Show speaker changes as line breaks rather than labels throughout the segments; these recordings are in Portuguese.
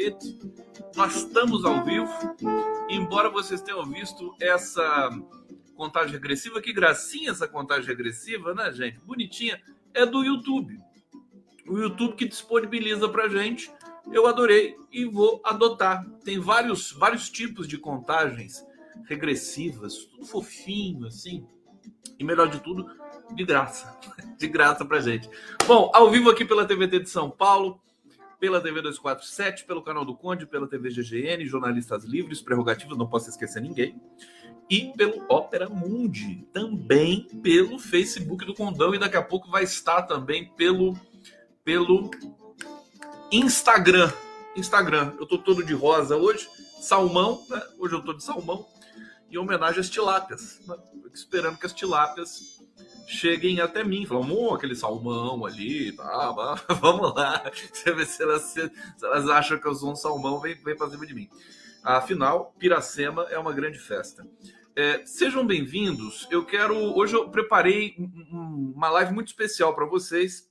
bilhete. Nós estamos ao vivo. Embora vocês tenham visto essa contagem regressiva, que gracinha essa contagem regressiva, né, gente? Bonitinha. É do YouTube. O YouTube que disponibiliza pra gente. Eu adorei e vou adotar. Tem vários, vários tipos de contagens regressivas, tudo fofinho, assim. E melhor de tudo, de graça. De graça pra gente. Bom, ao vivo aqui pela TVT de São Paulo, pela TV 247, pelo canal do Conde, pela TV GGN, Jornalistas Livres, Prerrogativas, não posso esquecer ninguém. E pelo Opera Mundi, também pelo Facebook do Condão, e daqui a pouco vai estar também pelo, pelo Instagram. Instagram. Eu tô todo de rosa hoje, salmão, né? Hoje eu tô de salmão em homenagem às tilápias. Né? Esperando que as tilápias cheguem até mim. Falam, aquele salmão ali, tá, tá, vamos lá. Você vê se elas, se elas acham que eu sou um salmão, vem, vem para cima de mim. Afinal, Piracema é uma grande festa. É, sejam bem-vindos. Eu quero. Hoje eu preparei uma live muito especial para vocês.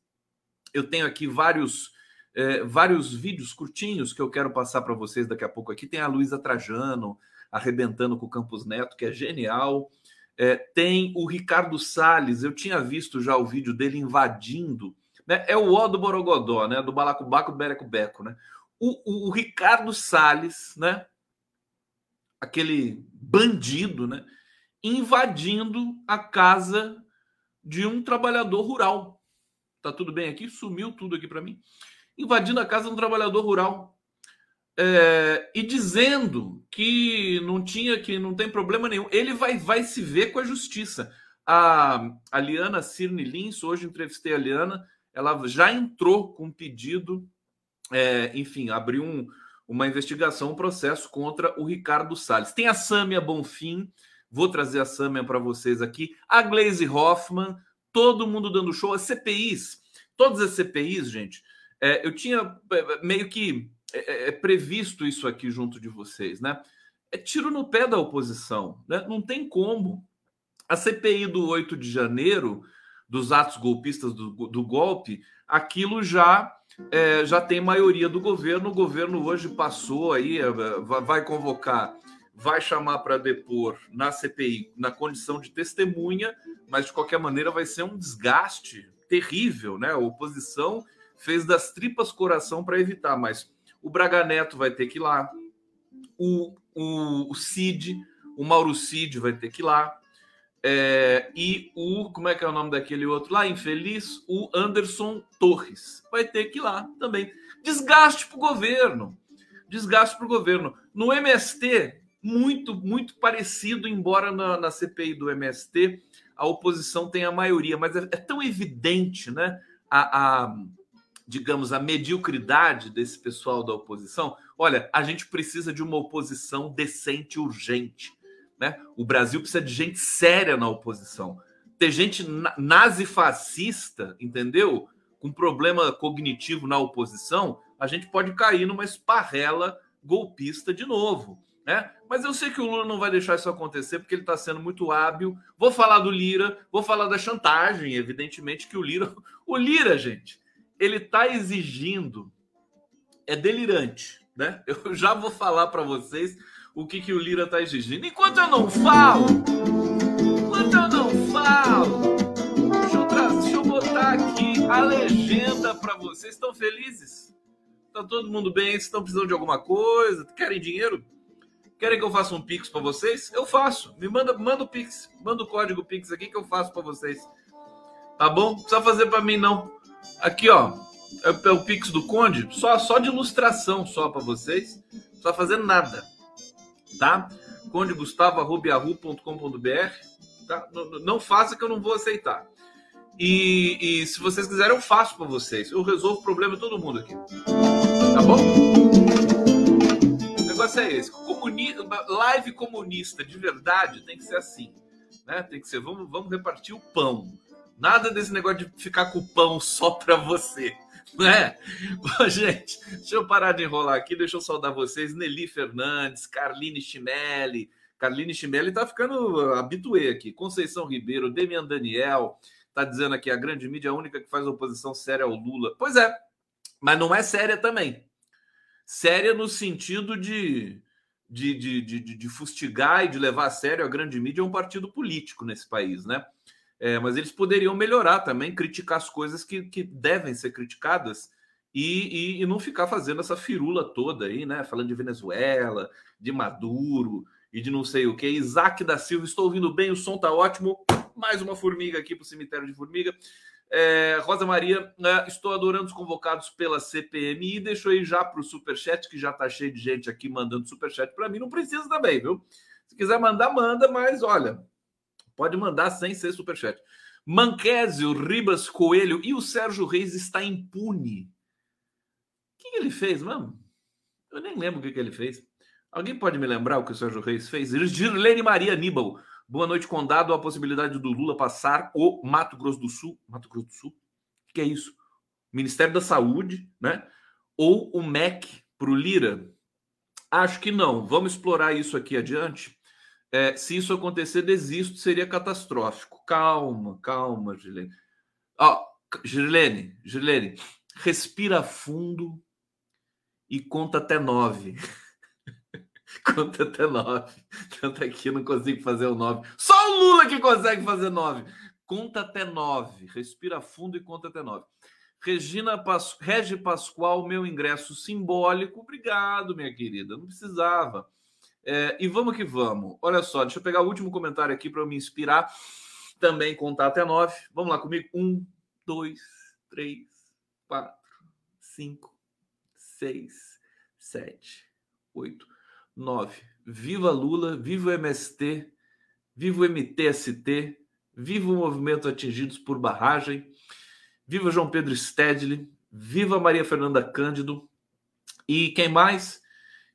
Eu tenho aqui vários. É, vários vídeos curtinhos que eu quero passar para vocês daqui a pouco aqui. Tem a Luísa Trajano, arrebentando com o Campos Neto, que é genial. É, tem o Ricardo Salles, eu tinha visto já o vídeo dele invadindo. Né? É o O do Borogodó, né? Do Balacobaco, Bereco Beco, né? O, o, o Ricardo Salles, né? Aquele bandido, né? Invadindo a casa de um trabalhador rural. Tá tudo bem aqui? Sumiu tudo aqui para mim. Invadindo a casa de um trabalhador rural é, e dizendo que não tinha, que não tem problema nenhum. Ele vai, vai se ver com a justiça. A, a Liana Cirne Lins, hoje entrevistei a Liana, ela já entrou com um pedido, é, enfim, abriu um, uma investigação, um processo contra o Ricardo Salles. Tem a Sâmia Bonfim, vou trazer a Sâmia para vocês aqui, a Glaze Hoffman, todo mundo dando show, as CPIs, todas as CPIs, gente. É, eu tinha é, meio que é, é, é, previsto isso aqui junto de vocês, né? É tiro no pé da oposição, né? Não tem como. A CPI do 8 de janeiro, dos atos golpistas do, do golpe, aquilo já é, já tem maioria do governo. O governo hoje passou aí, é, vai convocar, vai chamar para depor na CPI na condição de testemunha, mas de qualquer maneira vai ser um desgaste terrível, né? A oposição fez das tripas coração para evitar, mas o Braga Neto vai ter que ir lá, o, o, o Cid, o Mauro Cid vai ter que ir lá, é, e o, como é que é o nome daquele outro lá, infeliz, o Anderson Torres, vai ter que ir lá também. Desgaste para o governo, desgaste para o governo. No MST, muito, muito parecido, embora na, na CPI do MST a oposição tenha a maioria, mas é, é tão evidente, né? A, a, digamos, a mediocridade desse pessoal da oposição. Olha, a gente precisa de uma oposição decente urgente. Né? O Brasil precisa de gente séria na oposição. Ter gente nazi-fascista, entendeu? Com problema cognitivo na oposição, a gente pode cair numa esparrela golpista de novo. Né? Mas eu sei que o Lula não vai deixar isso acontecer porque ele está sendo muito hábil. Vou falar do Lira, vou falar da chantagem, evidentemente que o Lira, o Lira, gente, ele está exigindo é delirante, né? Eu já vou falar para vocês o que, que o Lira está exigindo. Enquanto eu não falo, enquanto eu não falo, deixa eu, deixa eu botar aqui a legenda para vocês. Estão felizes? Tá todo mundo bem? Estão precisando de alguma coisa? Querem dinheiro? Querem que eu faça um Pix para vocês? Eu faço. Me manda, manda o Pix, manda o código Pix aqui que eu faço para vocês. Tá bom? Não precisa fazer para mim não. Aqui, ó, é, o Pix do Conde, só, só de ilustração só para vocês, só fazendo nada, tá? condegustavo.com.br, tá? Não, não, faça que eu não vou aceitar. E, e se vocês quiserem, eu faço para vocês. Eu resolvo o problema de todo mundo aqui. Tá bom? O negócio é esse. Comuni... Live comunista de verdade tem que ser assim. Né? Tem que ser, vamos, vamos repartir o pão. Nada desse negócio de ficar com o pão só para você. Né? Bom, gente, deixa eu parar de enrolar aqui, deixa eu saudar vocês. Nelly Fernandes, Carline Chimelli, Carline Chimelli está ficando habituê aqui. Conceição Ribeiro, Demian Daniel, está dizendo aqui: a grande mídia é a única que faz oposição séria ao Lula. Pois é, mas não é séria também. Séria no sentido de, de, de, de, de fustigar e de levar a sério a grande mídia é um partido político nesse país, né? É, mas eles poderiam melhorar também, criticar as coisas que, que devem ser criticadas e, e, e, não ficar fazendo essa firula toda aí, né? Falando de Venezuela, de Maduro e de não sei o que. Isaac da Silva, estou ouvindo bem, o som tá ótimo. Mais uma formiga aqui para o cemitério de formiga. É, Rosa Maria, né, estou adorando os convocados pela CPMI. Deixou aí já para o Superchat, que já tá cheio de gente aqui mandando Superchat para mim. Não precisa também, viu? Se quiser mandar, manda, mas olha, pode mandar sem ser Superchat. Manquésio, Ribas Coelho e o Sérgio Reis está impune que, que ele fez mesmo? Eu nem lembro o que, que ele fez. Alguém pode me lembrar o que o Sérgio Reis fez? Girlene Maria Aníbal. Boa noite, condado. A possibilidade do Lula passar o Mato Grosso do Sul. Mato Grosso do Sul? O que é isso? Ministério da Saúde, né? Ou o MEC para o Lira? Acho que não. Vamos explorar isso aqui adiante. É, se isso acontecer, desisto, seria catastrófico. Calma, calma, Girlene. Ó, Girlene, Girlene, respira fundo e conta até nove. conta até nove. Tanto aqui eu não consigo fazer o nove. Só o Lula que consegue fazer nove. Conta até nove. Respira fundo e conta até nove. Regina Pas... Regi Pascoal, meu ingresso simbólico. Obrigado, minha querida. Não precisava. É, e vamos que vamos. Olha só, deixa eu pegar o último comentário aqui para eu me inspirar. Também contar até nove. Vamos lá comigo. Um, dois, três, quatro, cinco, seis, sete, oito, nove. Viva Lula, viva o MST, viva o MTST, viva o movimento atingidos por barragem, viva João Pedro Stedley, viva Maria Fernanda Cândido e quem mais?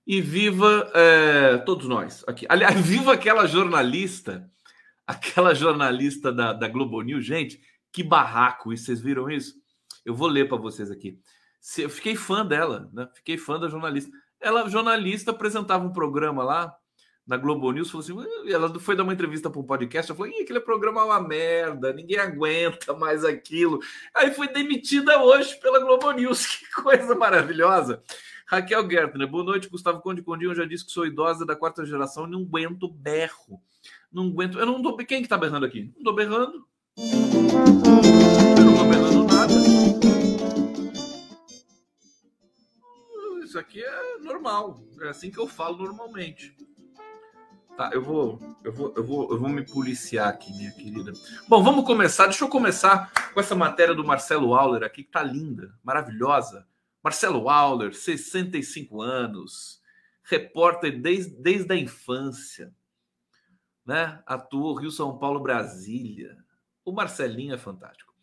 E viva é, todos nós aqui. Aliás, viva aquela jornalista, aquela jornalista da, da Globo News, gente, que barraco! E vocês viram isso? Eu vou ler para vocês aqui eu fiquei fã dela, né? Fiquei fã da jornalista. Ela, jornalista, apresentava um programa lá na Globo News, falou assim, ela foi dar uma entrevista para um podcast, ela falou, Ih, aquele programa é uma merda, ninguém aguenta mais aquilo. Aí foi demitida hoje pela Globo News, que coisa maravilhosa. Raquel Gertner, boa noite, Gustavo Conde Condinho, eu já disse que sou idosa da quarta geração, não aguento berro. Não aguento, eu não tô, quem que tá berrando aqui? Não tô berrando. Eu não tô berrando nada. isso aqui é normal. É assim que eu falo normalmente. Tá, eu vou, eu vou, eu vou, eu vou me policiar aqui, minha querida. Bom, vamos começar. Deixa eu começar com essa matéria do Marcelo Auler aqui, que tá linda, maravilhosa. Marcelo Auler, 65 anos, repórter desde, desde a infância, né? Atuou Rio, São Paulo, Brasília. O Marcelinho é fantástico.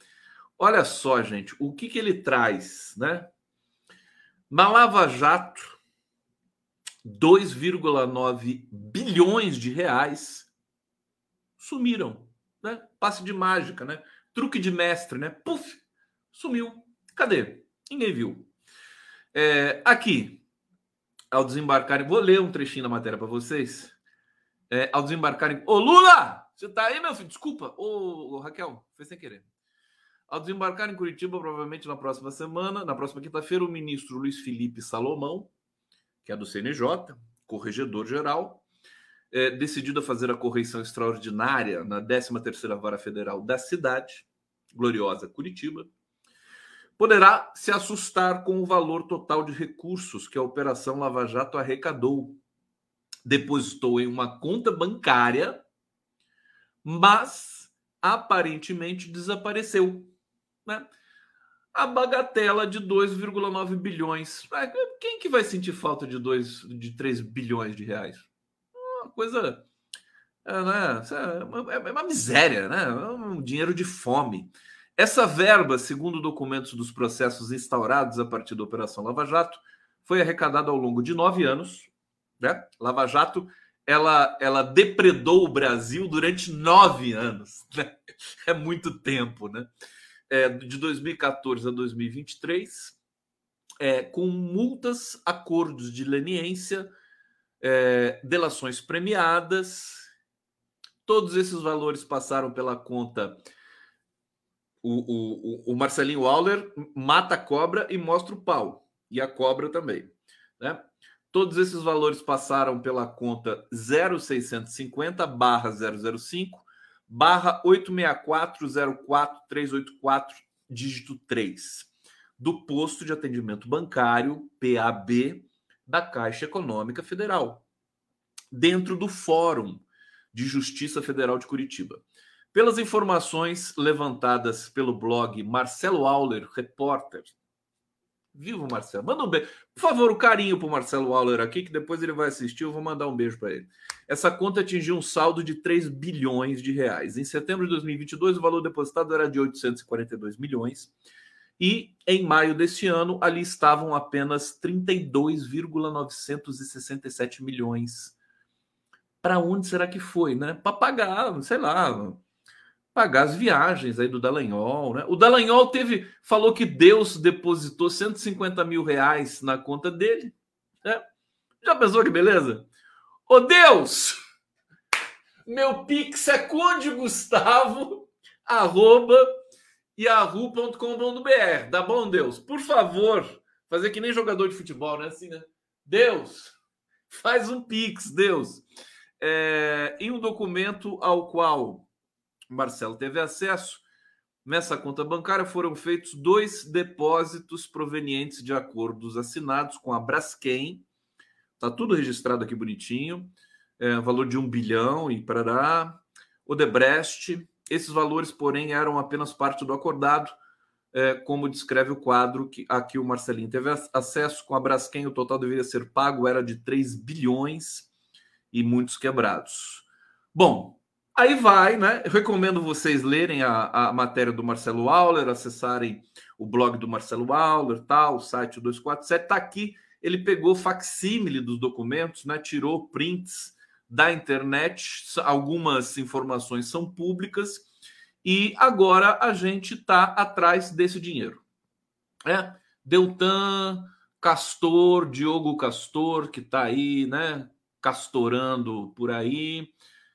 Olha só, gente, o que que ele traz, né? Na Lava Jato, 2,9 bilhões de reais sumiram, né? Passe de mágica, né? Truque de mestre, né? Puf, sumiu. Cadê? Ninguém viu. É, aqui, ao desembarcarem, vou ler um trechinho da matéria para vocês. É, ao desembarcarem, ô Lula, você tá aí, meu filho? Desculpa, ô, ô Raquel, foi sem querer. Ao desembarcar em Curitiba, provavelmente na próxima semana, na próxima quinta-feira, o ministro Luiz Felipe Salomão, que é do CNJ, corregedor-geral, é, decidido a fazer a correição extraordinária na 13ª Vara Federal da cidade, gloriosa Curitiba, poderá se assustar com o valor total de recursos que a Operação Lava Jato arrecadou. Depositou em uma conta bancária, mas aparentemente desapareceu né? A bagatela de 2,9 bilhões. Quem que vai sentir falta de 2, de 3 bilhões de reais? Uma coisa. É, né? é, uma, é uma miséria, né? É um dinheiro de fome. Essa verba, segundo documentos dos processos instaurados a partir da Operação Lava Jato, foi arrecadada ao longo de nove anos. Né? Lava Jato ela, ela depredou o Brasil durante nove anos. Né? É muito tempo, né? é, de 2014 a 2023, é, com multas, acordos de leniência é, delações premiadas. Todos esses valores passaram pela conta. O, o, o Marcelinho Waller mata a cobra e mostra o pau. E a cobra também. Né? Todos esses valores passaram pela conta 0650 barra 005 barra 864-04384, dígito 3, do posto de atendimento bancário, PAB, da Caixa Econômica Federal, dentro do Fórum de Justiça Federal de Curitiba. Pelas informações levantadas pelo blog Marcelo Auler, repórter, Viva o Marcelo. Manda um beijo. Por favor, o um carinho para o Marcelo Waller aqui, que depois ele vai assistir. Eu vou mandar um beijo para ele. Essa conta atingiu um saldo de 3 bilhões de reais. Em setembro de 2022, o valor depositado era de 842 milhões. E em maio deste ano, ali estavam apenas 32,967 milhões. Para onde será que foi, né? Para pagar, sei lá, pagar as viagens aí do Dallagnol, né? O Dallagnol teve, falou que Deus depositou 150 mil reais na conta dele, né? Já pensou que beleza? Ô Deus, meu pix é conde Gustavo, arroba yahoo.com.br, tá bom, Deus? Por favor, fazer que nem jogador de futebol, né? Assim, né? Deus, faz um pix, Deus. É, em um documento ao qual Marcelo teve acesso, nessa conta bancária foram feitos dois depósitos provenientes de acordos assinados com a Braskem. Tá tudo registrado aqui bonitinho. É, valor de um bilhão e parará. Odebrecht. Esses valores, porém, eram apenas parte do acordado, é, como descreve o quadro que aqui o Marcelinho teve acesso com a Braskem. O total deveria ser pago, era de 3 bilhões e muitos quebrados. Bom, Aí vai, né? Eu recomendo vocês lerem a, a matéria do Marcelo Auler, acessarem o blog do Marcelo Auler, tal, o site 247. Está aqui. Ele pegou facsímile dos documentos, né? Tirou prints da internet. Algumas informações são públicas. E agora a gente está atrás desse dinheiro. É, Deltan, Castor, Diogo Castor, que está aí, né? Castorando por aí.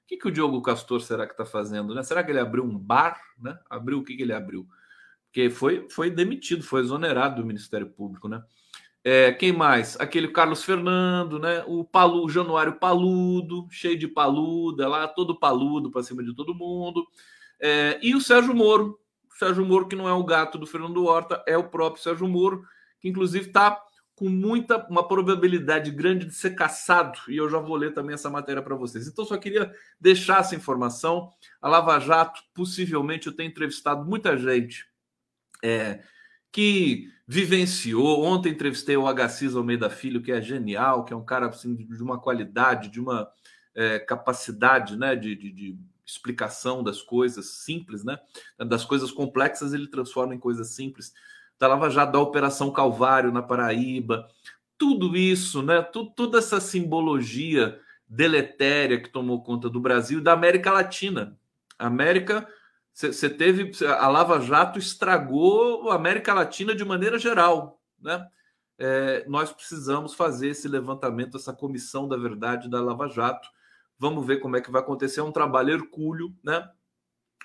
O que, que o Diogo Castor será que está fazendo? Né? Será que ele abriu um bar? Né? Abriu o que, que ele abriu? Porque foi, foi demitido, foi exonerado do Ministério Público, né? É, quem mais? Aquele Carlos Fernando, né? O Palu, o Januário Paludo, cheio de paluda lá, todo paludo para cima de todo mundo. É, e o Sérgio Moro, o Sérgio Moro, que não é o gato do Fernando Horta, é o próprio Sérgio Moro, que inclusive está com muita uma probabilidade grande de ser caçado, e eu já vou ler também essa matéria para vocês. Então, só queria deixar essa informação. A Lava Jato, possivelmente, eu tenho entrevistado muita gente é, que vivenciou. Ontem entrevistei o Agassiz Almeida Filho, que é genial, que é um cara assim, de uma qualidade, de uma é, capacidade né, de, de, de explicação das coisas simples, né? Das coisas complexas, ele transforma em coisas simples da Lava Jato, da Operação Calvário na Paraíba, tudo isso, né? Tudo, toda essa simbologia deletéria que tomou conta do Brasil e da América Latina. A América, você teve. A Lava Jato estragou a América Latina de maneira geral, né? É, nós precisamos fazer esse levantamento, essa comissão da verdade da Lava Jato. Vamos ver como é que vai acontecer. É um trabalho hercúleo, né?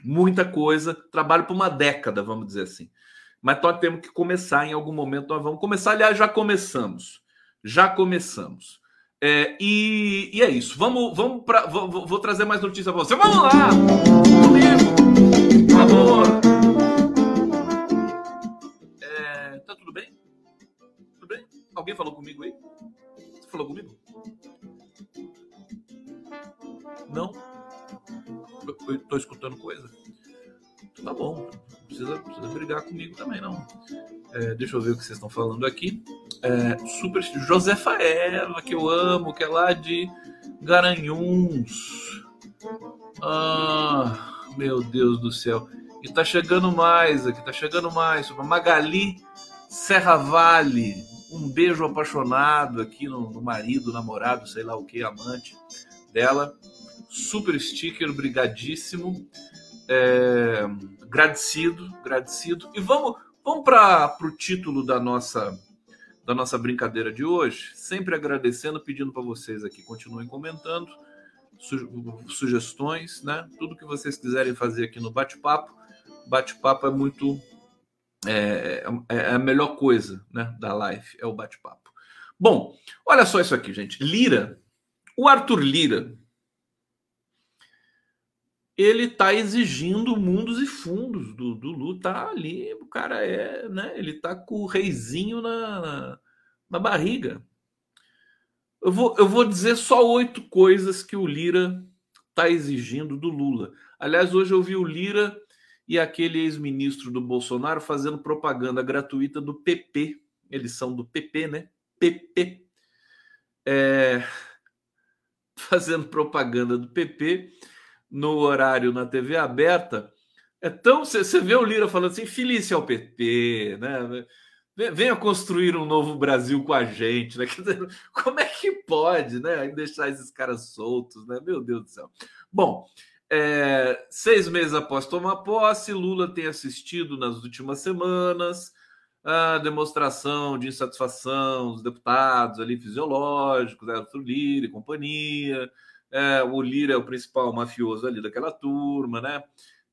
Muita coisa, trabalho por uma década, vamos dizer assim mas nós temos que começar em algum momento. Nós vamos começar, aliás, já começamos. Já começamos. É, e, e, é isso. Vamos, vamos para. Vou, vou, trazer mais notícias para você. Vamos lá! Comigo! Por favor! É, tá tudo bem? Tudo bem? Alguém falou comigo aí? Você falou comigo? Não? Eu, estou escutando coisa? Tá bom brigar comigo também, não. É, deixa eu ver o que vocês estão falando aqui. É, super Josefa Eva, que eu amo, que é lá de Garanhuns. Ah, meu Deus do céu. E tá chegando mais aqui, tá chegando mais. Magali Serra Vale. Um beijo apaixonado aqui no, no marido, namorado, sei lá o que, amante dela. Super sticker, brigadíssimo. É, agradecido, agradecido. E vamos, vamos para o título da nossa da nossa brincadeira de hoje. Sempre agradecendo, pedindo para vocês aqui continuem comentando, su sugestões, né? Tudo que vocês quiserem fazer aqui no bate-papo. Bate-papo é muito é, é, é, a melhor coisa, né, da live é o bate-papo. Bom, olha só isso aqui, gente. Lira, o Arthur Lira, ele está exigindo mundos e fundos do, do tá ali, o cara é, né? Ele tá com o reizinho na, na, na barriga. Eu vou, eu vou dizer só oito coisas que o Lira está exigindo do Lula. Aliás, hoje eu vi o Lira e aquele ex-ministro do Bolsonaro fazendo propaganda gratuita do PP. Eles são do PP, né? PP. É... Fazendo propaganda do PP no horário na TV aberta. É tão. Você vê o Lira falando assim, feliz ao PT, né? Venha construir um novo Brasil com a gente, né? Como é que pode, né? Deixar esses caras soltos, né? Meu Deus do céu. Bom, é, seis meses após tomar posse, Lula tem assistido nas últimas semanas a demonstração de insatisfação dos deputados ali fisiológicos, Arthur Lira e companhia, é, o Lira é o principal mafioso ali daquela turma, né?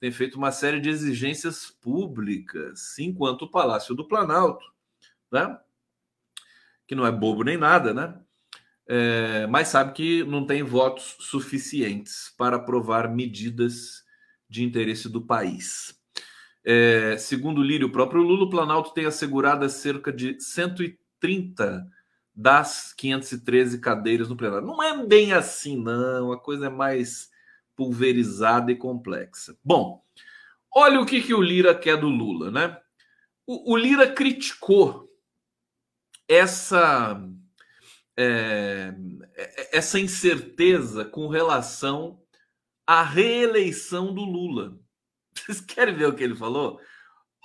Tem feito uma série de exigências públicas, enquanto o Palácio do Planalto, né? Que não é bobo nem nada, né? É, mas sabe que não tem votos suficientes para aprovar medidas de interesse do país. É, segundo Lírio, o próprio Lula, o Planalto tem assegurado cerca de 130 das 513 cadeiras no plenário. Não é bem assim, não. A coisa é mais pulverizada e complexa. Bom, olha o que, que o Lira quer do Lula, né? O, o Lira criticou essa, é, essa incerteza com relação à reeleição do Lula. Vocês querem ver o que ele falou?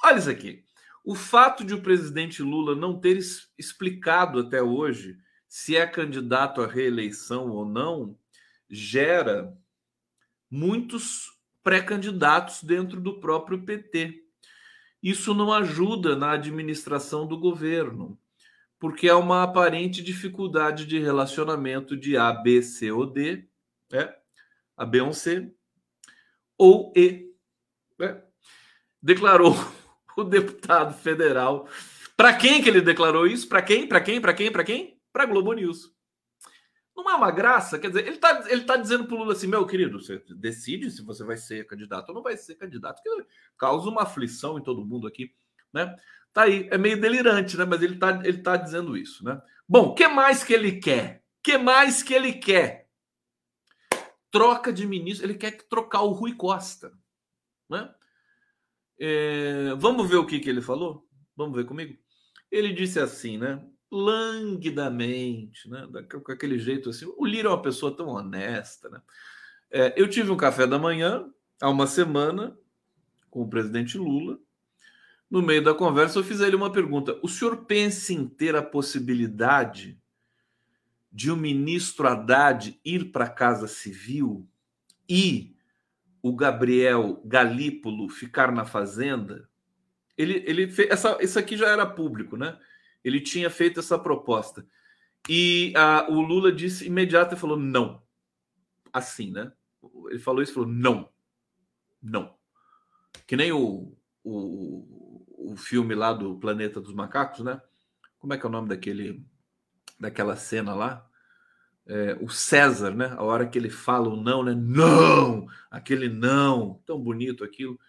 Olha isso aqui. O fato de o presidente Lula não ter explicado até hoje se é candidato à reeleição ou não gera muitos pré-candidatos dentro do próprio PT. Isso não ajuda na administração do governo, porque há uma aparente dificuldade de relacionamento de A, B, C ou D, né? A, B C, ou E. Né? Declarou o deputado federal. Para quem que ele declarou isso? Para quem? Para quem? Para quem? Para quem? Para Globo News. Não é uma graça? Quer dizer, ele está ele tá dizendo para o Lula assim: meu querido, você decide se você vai ser candidato ou não vai ser candidato, que causa uma aflição em todo mundo aqui, né? Tá aí, é meio delirante, né? Mas ele está ele tá dizendo isso, né? Bom, o que mais que ele quer? que mais que ele quer? Troca de ministro, ele quer trocar o Rui Costa, né? É, vamos ver o que, que ele falou? Vamos ver comigo? Ele disse assim, né? Languidamente, né? Com aquele jeito assim. O Lira é uma pessoa tão honesta, né? É, eu tive um café da manhã há uma semana com o presidente Lula. No meio da conversa, eu fiz a ele uma pergunta: o senhor pensa em ter a possibilidade de o ministro Haddad ir para a Casa Civil e o Gabriel Galípolo ficar na fazenda, ele, ele fez, essa, isso aqui já era público, né? Ele tinha feito essa proposta. E a, o Lula disse imediato e falou não. Assim, né? Ele falou isso falou não. Não. Que nem o, o, o filme lá do Planeta dos Macacos, né? Como é que é o nome daquele daquela cena lá? É, o César, né? A hora que ele fala o não, né? Não! Aquele não, tão bonito aquilo.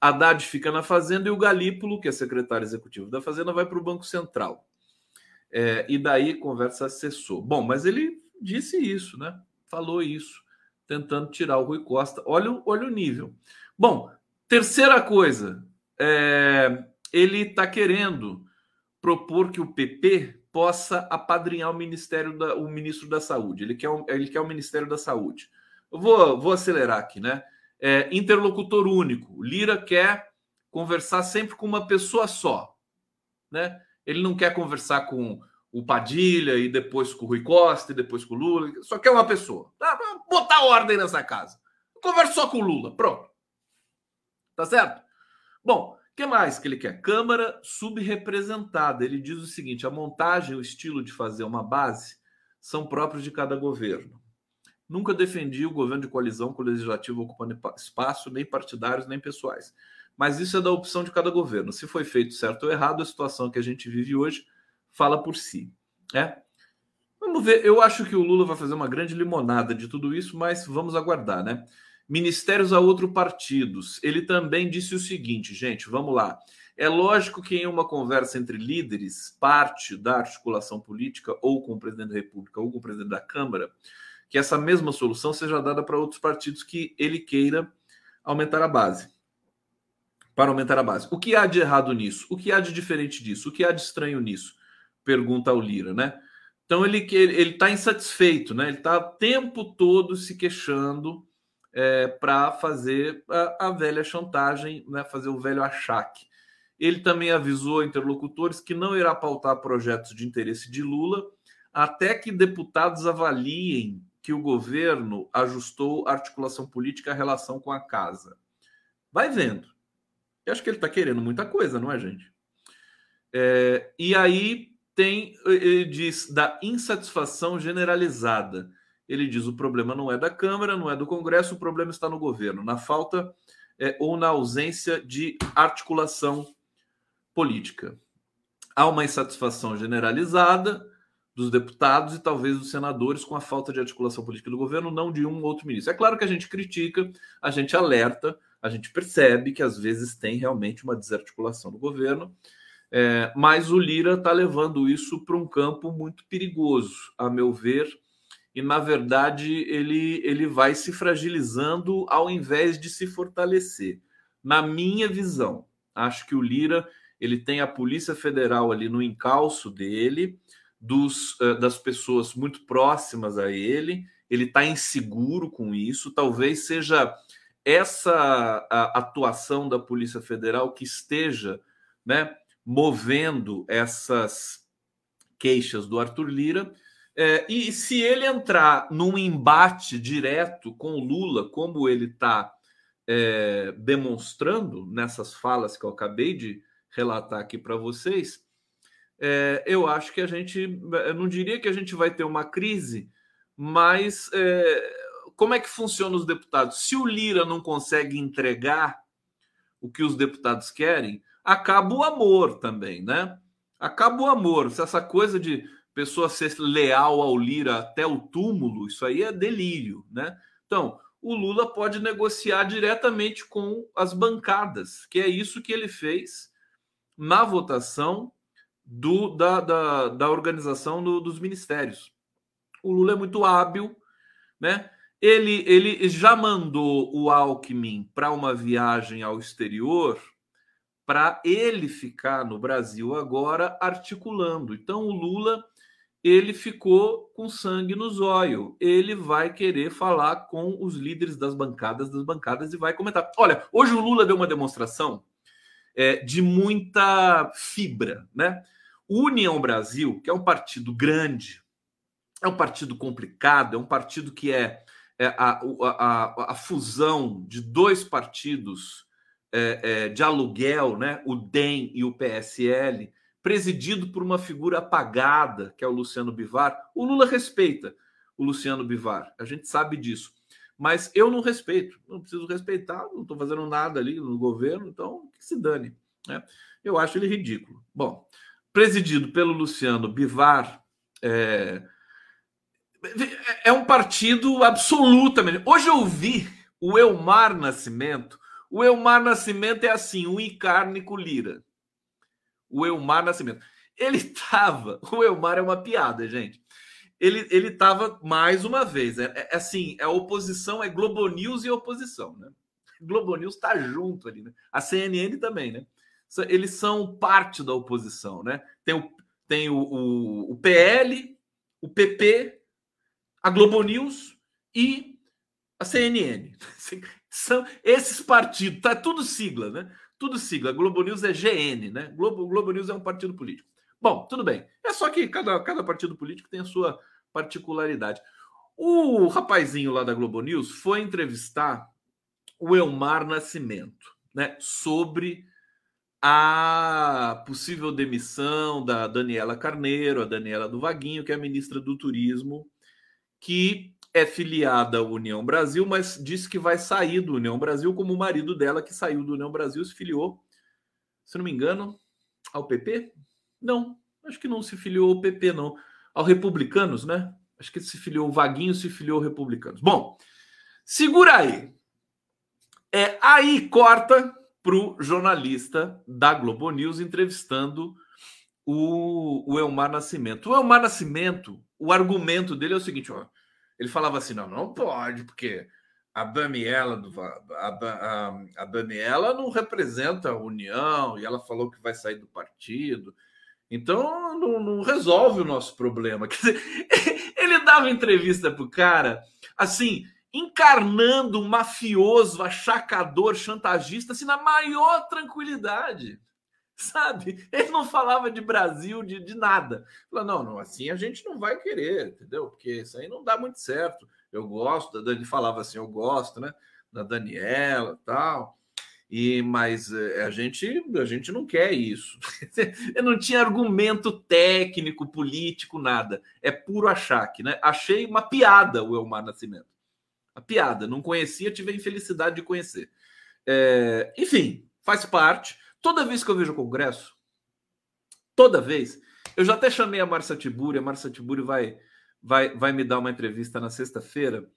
Haddad fica na Fazenda e o Galípolo, que é secretário executivo da Fazenda, vai para o Banco Central. É, e daí conversa cessou. Bom, mas ele disse isso, né? Falou isso, tentando tirar o Rui Costa. Olha, olha o nível. Bom, terceira coisa, é, ele está querendo propor que o PP possa apadrinhar o Ministério da, o ministro da Saúde. Ele quer, um, ele quer o Ministério da Saúde. Eu vou, vou acelerar aqui, né? É, interlocutor único. Lira quer conversar sempre com uma pessoa só, né? Ele não quer conversar com o Padilha e depois com o Rui Costa e depois com o Lula. Só quer uma pessoa. Tá? Botar ordem nessa casa. Conversa só com o Lula. Pronto. Tá certo? Bom, que mais que ele quer? Câmara subrepresentada. Ele diz o seguinte: a montagem, o estilo de fazer uma base são próprios de cada governo. Nunca defendi o governo de coalizão com o legislativo ocupando espaço, nem partidários, nem pessoais. Mas isso é da opção de cada governo. Se foi feito certo ou errado, a situação que a gente vive hoje fala por si. É? Vamos ver. Eu acho que o Lula vai fazer uma grande limonada de tudo isso, mas vamos aguardar, né? Ministérios a outros partidos. Ele também disse o seguinte, gente, vamos lá. É lógico que em uma conversa entre líderes, parte da articulação política, ou com o presidente da República, ou com o presidente da Câmara, que essa mesma solução seja dada para outros partidos que ele queira aumentar a base. Para aumentar a base. O que há de errado nisso? O que há de diferente disso? O que há de estranho nisso? Pergunta ao Lira, né? Então ele ele está insatisfeito, né? Ele está o tempo todo se queixando é, para fazer a, a, velha chantagem, né? Fazer o velho achaque. Ele também avisou interlocutores que não irá pautar projetos de interesse de Lula até que deputados avaliem que o governo ajustou a articulação política à relação com a casa. Vai vendo. Eu acho que ele está querendo muita coisa, não é, gente? É, e aí tem, ele diz, da insatisfação generalizada. Ele diz: o problema não é da Câmara, não é do Congresso, o problema está no governo, na falta é, ou na ausência de articulação política. Há uma insatisfação generalizada dos deputados e talvez dos senadores com a falta de articulação política do governo, não de um ou outro ministro. É claro que a gente critica, a gente alerta, a gente percebe que às vezes tem realmente uma desarticulação do governo, é, mas o Lira está levando isso para um campo muito perigoso, a meu ver, e na verdade ele, ele vai se fragilizando ao invés de se fortalecer. Na minha visão, acho que o Lira ele tem a Polícia Federal ali no encalço dele, dos, uh, das pessoas muito próximas a ele, ele está inseguro com isso, talvez seja essa atuação da Polícia Federal que esteja né, movendo essas queixas do Arthur Lira. É, e se ele entrar num embate direto com Lula, como ele está é, demonstrando nessas falas que eu acabei de relatar aqui para vocês, é, eu acho que a gente, eu não diria que a gente vai ter uma crise, mas é, como é que funciona os deputados? Se o Lira não consegue entregar o que os deputados querem, acaba o amor também, né? Acaba o amor. Se essa coisa de pessoa ser leal ao Lira até o túmulo, isso aí é delírio, né? Então, o Lula pode negociar diretamente com as bancadas, que é isso que ele fez na votação do, da, da, da organização do, dos ministérios. O Lula é muito hábil, né? Ele, ele já mandou o Alckmin para uma viagem ao exterior para ele ficar no Brasil agora articulando. Então o Lula ele ficou com sangue no zóio. Ele vai querer falar com os líderes das bancadas das bancadas e vai comentar. Olha, hoje o Lula deu uma demonstração é, de muita fibra, né? União Brasil, que é um partido grande, é um partido complicado, é um partido que é, é a, a, a, fusão de dois partidos é, é, de aluguel, né? o DEM e o PSL, presidido por uma figura apagada, que é o Luciano Bivar. O Lula respeita o Luciano Bivar, a gente sabe disso. Mas eu não respeito, não preciso respeitar, não estou fazendo nada ali no governo, então que se dane. Né? Eu acho ele ridículo. Bom, presidido pelo Luciano Bivar, é, é um partido absolutamente. Hoje eu vi o Elmar Nascimento. O Elmar Nascimento é assim, um encárnico lira. O Elmar Nascimento. Ele estava. O Elmar é uma piada, gente. Ele estava mais uma vez. É, é, assim, a oposição é Globo News e oposição, né? Globo News está junto ali, né? A CNN também, né? eles são parte da oposição, né? Tem o, tem o, o, o PL, o PP, a Globo News e a CNN. São esses partidos, tá tudo sigla, né? Tudo sigla. Globo News é GN, né? Globo, Globo News é um partido político. Bom, tudo bem. É só que cada, cada partido político tem a sua particularidade. O rapazinho lá da Globo News foi entrevistar o Elmar Nascimento, né? Sobre a possível demissão da Daniela Carneiro, a Daniela do Vaguinho, que é a ministra do Turismo, que é filiada à União Brasil, mas disse que vai sair do União Brasil, como o marido dela, que saiu do União Brasil, se filiou, se não me engano, ao PP? Não, acho que não se filiou ao PP, não. Ao Republicanos, né? Acho que se filiou Vaguinho, se filiou ao Republicanos. Bom, segura aí. É, aí corta para o jornalista da Globo News entrevistando o, o Elmar Nascimento. O Elmar Nascimento, o argumento dele é o seguinte: ó, ele falava assim: não, não pode, porque a Daniela, a, a, a Daniela não representa a União e ela falou que vai sair do partido. Então não, não resolve o nosso problema. Ele dava entrevista pro cara assim encarnando um mafioso, achacador, chantagista, assim, na maior tranquilidade. Sabe? Ele não falava de Brasil, de, de nada. Falou, não, não, assim a gente não vai querer, entendeu? Porque isso aí não dá muito certo. Eu gosto, ele falava assim, eu gosto, né? Da Daniela tal. E, mas eh, a gente, a gente não quer isso. Eu não tinha argumento técnico, político, nada. É puro achaque, né? Achei uma piada o Elmar Nascimento. A piada, não conhecia, tive a infelicidade de conhecer. É, enfim, faz parte. Toda vez que eu vejo o Congresso, toda vez, eu já até chamei a Marcia Tiburi, a Marcia Tiburi vai, vai, vai me dar uma entrevista na sexta-feira,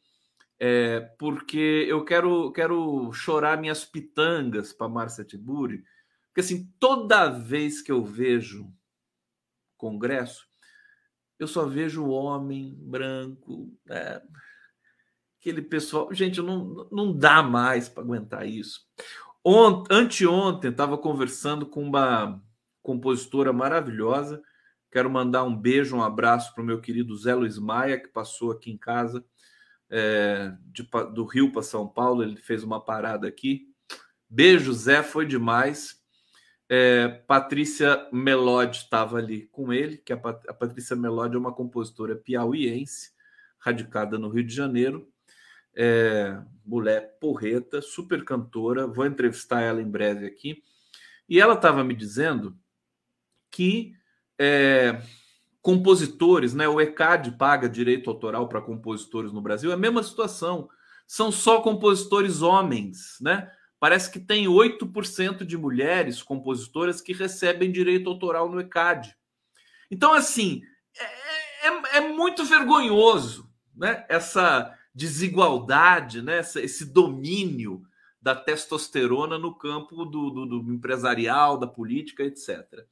é, porque eu quero, quero chorar minhas pitangas para Marcia Tiburi, porque assim, toda vez que eu vejo Congresso, eu só vejo homem branco, é, aquele pessoal. Gente, não, não dá mais para aguentar isso. Ont, anteontem, estava conversando com uma compositora maravilhosa. Quero mandar um beijo, um abraço para o meu querido Zé Luiz Maia, que passou aqui em casa, é, de, do Rio para São Paulo. Ele fez uma parada aqui. Beijo, Zé, foi demais. É, Patrícia Melode estava ali com ele, que a, a Patrícia Melode é uma compositora piauiense, radicada no Rio de Janeiro é, mulher porreta, super cantora. Vou entrevistar ela em breve aqui. E ela estava me dizendo que é, compositores, né? O ECAD paga direito autoral para compositores no Brasil, é a mesma situação. São só compositores homens, né? Parece que tem 8% de mulheres compositoras que recebem direito autoral no ECAD. Então, assim, é, é, é muito vergonhoso né? essa desigualdade, né? esse domínio da testosterona no campo do, do, do, empresarial, da política, etc.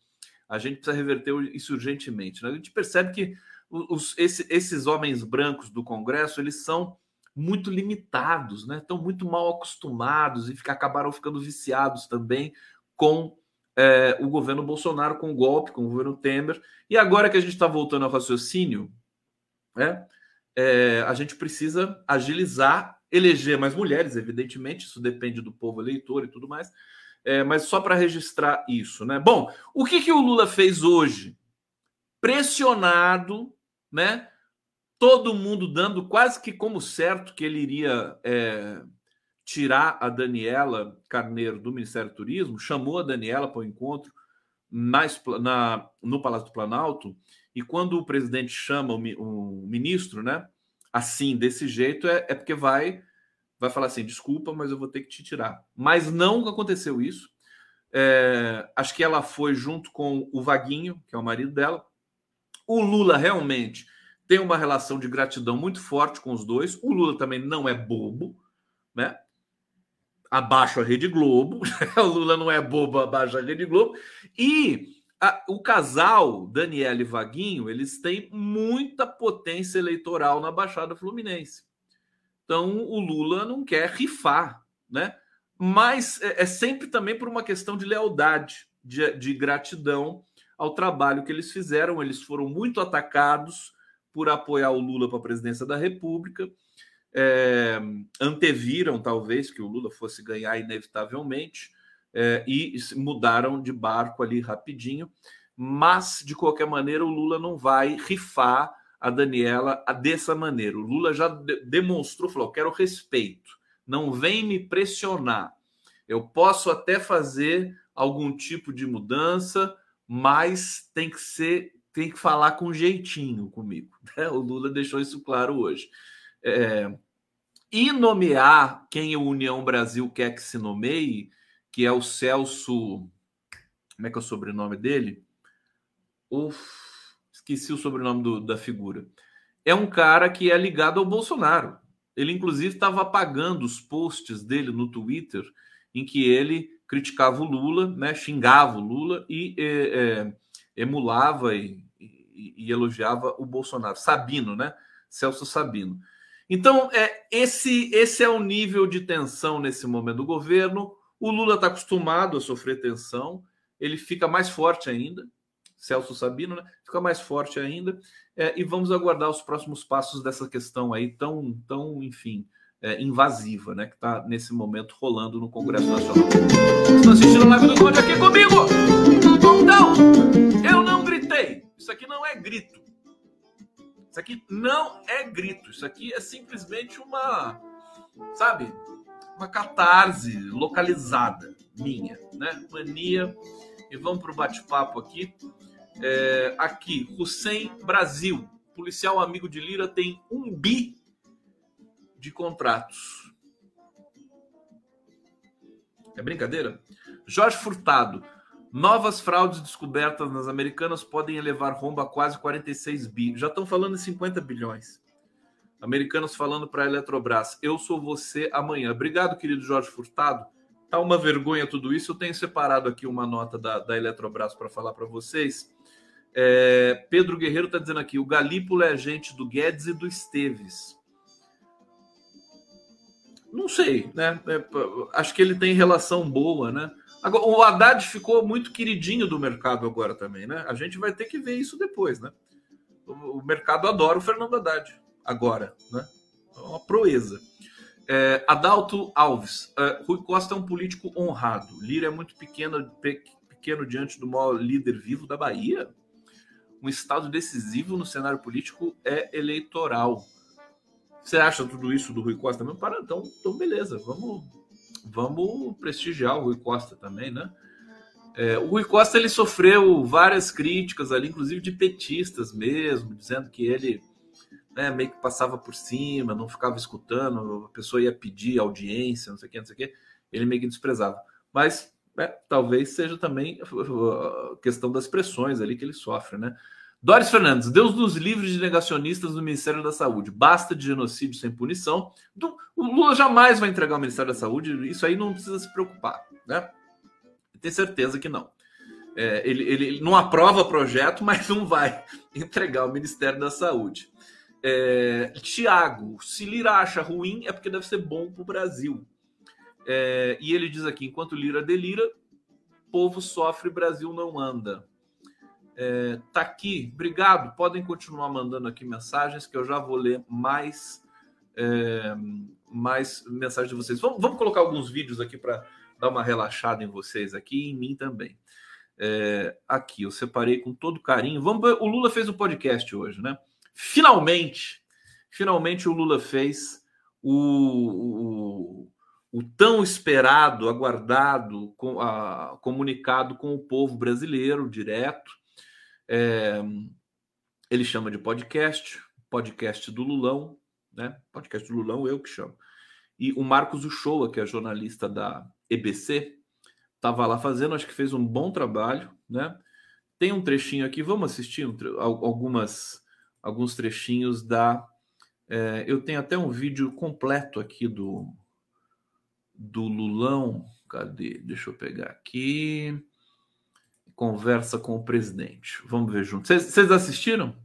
A gente precisa reverter isso urgentemente. Né? A gente percebe que os, esse, esses homens brancos do Congresso eles são muito limitados, né? estão muito mal acostumados e fica, acabaram ficando viciados também com é, o governo Bolsonaro, com o golpe, com o governo Temer. E agora que a gente está voltando ao raciocínio, né? É, a gente precisa agilizar, eleger mais mulheres, evidentemente, isso depende do povo eleitor e tudo mais, é, mas só para registrar isso, né? Bom, o que, que o Lula fez hoje? Pressionado, né? Todo mundo dando quase que como certo que ele iria é, tirar a Daniela Carneiro do Ministério do Turismo, chamou a Daniela para o encontro mais, na, no Palácio do Planalto e quando o presidente chama o, ministro, né, assim, desse jeito, é, é, porque vai vai falar assim: desculpa, mas eu vou ter que te tirar. Mas não aconteceu isso. É, acho que ela foi junto com o Vaguinho, que é o marido dela. O Lula realmente tem uma relação de gratidão muito forte com os dois. O Lula também não é bobo, né? Abaixo a Rede Globo. o Lula não é bobo, abaixo a Rede Globo. E a, o casal Daniela e Vaguinho, eles têm muita potência eleitoral na Baixada Fluminense. Então o Lula não quer rifar, né? Mas é, é sempre também por uma questão de lealdade, de, de gratidão ao trabalho que eles fizeram. Eles foram muito atacados por apoiar o Lula para a presidência da República. É, anteviram, talvez, que o Lula fosse ganhar inevitavelmente é, e mudaram de barco ali rapidinho. Mas, de qualquer maneira, o Lula não vai rifar a Daniela dessa maneira. O Lula já demonstrou, falou: quero respeito, não vem me pressionar. Eu posso até fazer algum tipo de mudança, mas tem que ser, tem que falar com jeitinho comigo. O Lula deixou isso claro hoje. É, e nomear quem o União Brasil quer que se nomeie, que é o Celso. Como é que é o sobrenome dele? Uf, esqueci o sobrenome do, da figura. É um cara que é ligado ao Bolsonaro. Ele, inclusive, estava apagando os posts dele no Twitter em que ele criticava o Lula, né, xingava o Lula e é, é, emulava e, e, e, elogiava o Bolsonaro. Sabino, né? Celso Sabino. Então, é, esse, esse é o nível de tensão nesse momento do governo. O Lula está acostumado a sofrer tensão, ele fica mais forte ainda. Celso Sabino, né? Fica mais forte ainda. É, e vamos aguardar os próximos passos dessa questão aí tão, tão enfim, é, invasiva, né? Que está nesse momento rolando no Congresso Nacional. Estão assistindo a live do Conde aqui comigo? Então, eu não gritei. Isso aqui não é grito. Isso aqui não é grito. Isso aqui é simplesmente uma, sabe, uma catarse localizada minha, né? Mania. E vamos para o bate-papo aqui. É, aqui, Hussein Brasil, policial amigo de Lira, tem um bi de contratos. É brincadeira? Jorge Furtado. Novas fraudes descobertas nas americanas podem elevar rombo a quase 46 bi. Já estão falando em 50 bilhões. Americanos falando para a Eletrobras: Eu sou você amanhã. Obrigado, querido Jorge Furtado. Tá uma vergonha tudo isso. Eu tenho separado aqui uma nota da, da Eletrobras para falar para vocês. É, Pedro Guerreiro está dizendo aqui: o Galípolo é agente do Guedes e do Esteves. Não sei, né? É, acho que ele tem relação boa, né? Agora, o Haddad ficou muito queridinho do mercado agora também, né? A gente vai ter que ver isso depois, né? O, o mercado adora o Fernando Haddad agora, né? É uma proeza. É, Adalto Alves, é, Rui Costa é um político honrado. Lira é muito pequeno, pequeno diante do maior líder vivo da Bahia um estado decisivo no cenário político é eleitoral. Você acha tudo isso do Rui Costa também? Para, então, então beleza, vamos, vamos prestigiar o Rui Costa também, né? É, o Rui Costa ele sofreu várias críticas ali, inclusive de petistas mesmo, dizendo que ele né, meio que passava por cima, não ficava escutando, a pessoa ia pedir audiência, não sei o que, não sei o que, ele meio que desprezava. Mas é, talvez seja também a questão das pressões ali que ele sofre, né? Doris Fernandes, Deus nos livre de negacionistas do Ministério da Saúde. Basta de genocídio sem punição. O Lula jamais vai entregar o Ministério da Saúde, isso aí não precisa se preocupar, né? Tem certeza que não. É, ele, ele, não aprova projeto, mas não vai entregar o Ministério da Saúde. É, Tiago, se Lira acha ruim, é porque deve ser bom para o Brasil. É, e ele diz aqui: enquanto Lira delira, povo sofre, Brasil não anda. É, tá aqui, obrigado. Podem continuar mandando aqui mensagens que eu já vou ler mais, é, mais mensagens de vocês. Vamos, vamos colocar alguns vídeos aqui para dar uma relaxada em vocês aqui e em mim também. É, aqui, eu separei com todo carinho. Vamos ver, o Lula fez o podcast hoje, né? Finalmente, finalmente o Lula fez o, o o tão esperado, aguardado, com, a, comunicado com o povo brasileiro direto. É, ele chama de podcast, podcast do Lulão, né? Podcast do Lulão, eu que chamo. E o Marcos Uchoa, que é jornalista da EBC, estava lá fazendo, acho que fez um bom trabalho, né? Tem um trechinho aqui, vamos assistir um, algumas, alguns trechinhos da. É, eu tenho até um vídeo completo aqui do, do Lulão. Cadê? Deixa eu pegar aqui. Conversa com o presidente. Vamos ver junto. Vocês assistiram?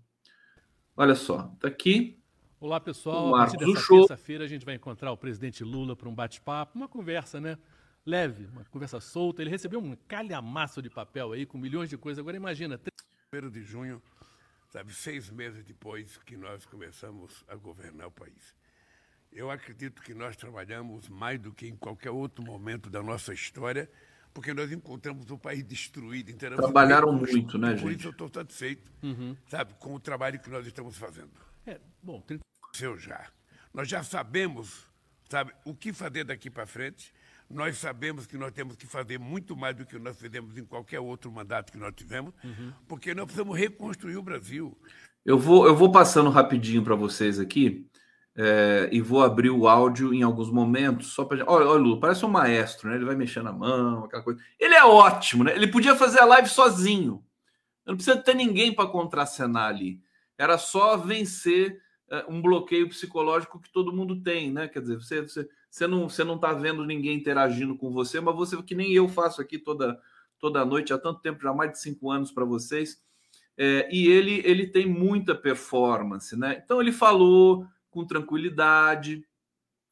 Olha só, tá aqui.
Olá, pessoal. A partir dessa terça-feira a gente vai encontrar o presidente Lula para um bate-papo, uma conversa, né? Leve, uma conversa solta. Ele recebeu um calhamaço de papel aí com milhões de coisas. Agora imagina.
1 de junho, sabe, seis meses depois que nós começamos a governar o país. Eu acredito que nós trabalhamos mais do que em qualquer outro momento da nossa história, porque nós encontramos o país destruído.
Trabalharam muito, né,
gente?
Por
isso eu estou satisfeito, uhum. sabe, com o trabalho que nós estamos fazendo.
É, bom, tem...
Seu já. Nós já sabemos, sabe, o que fazer daqui para frente. Nós sabemos que nós temos que fazer muito mais do que nós fizemos em qualquer outro mandato que nós tivemos, uhum. porque nós precisamos reconstruir o Brasil.
Eu vou, eu vou passando rapidinho para vocês aqui é, e vou abrir o áudio em alguns momentos, só para. Olha, olha, Lula, parece um maestro, né? Ele vai mexendo a mão, aquela coisa. Ele é ótimo, né? Ele podia fazer a live sozinho. Não precisa ter ninguém para contracenar ali. Era só vencer é, um bloqueio psicológico que todo mundo tem, né? Quer dizer, você, você, você não você não está vendo ninguém interagindo com você, mas você que nem eu faço aqui toda toda noite há tanto tempo, já mais de cinco anos para vocês. É, e ele ele tem muita performance, né? Então ele falou com tranquilidade,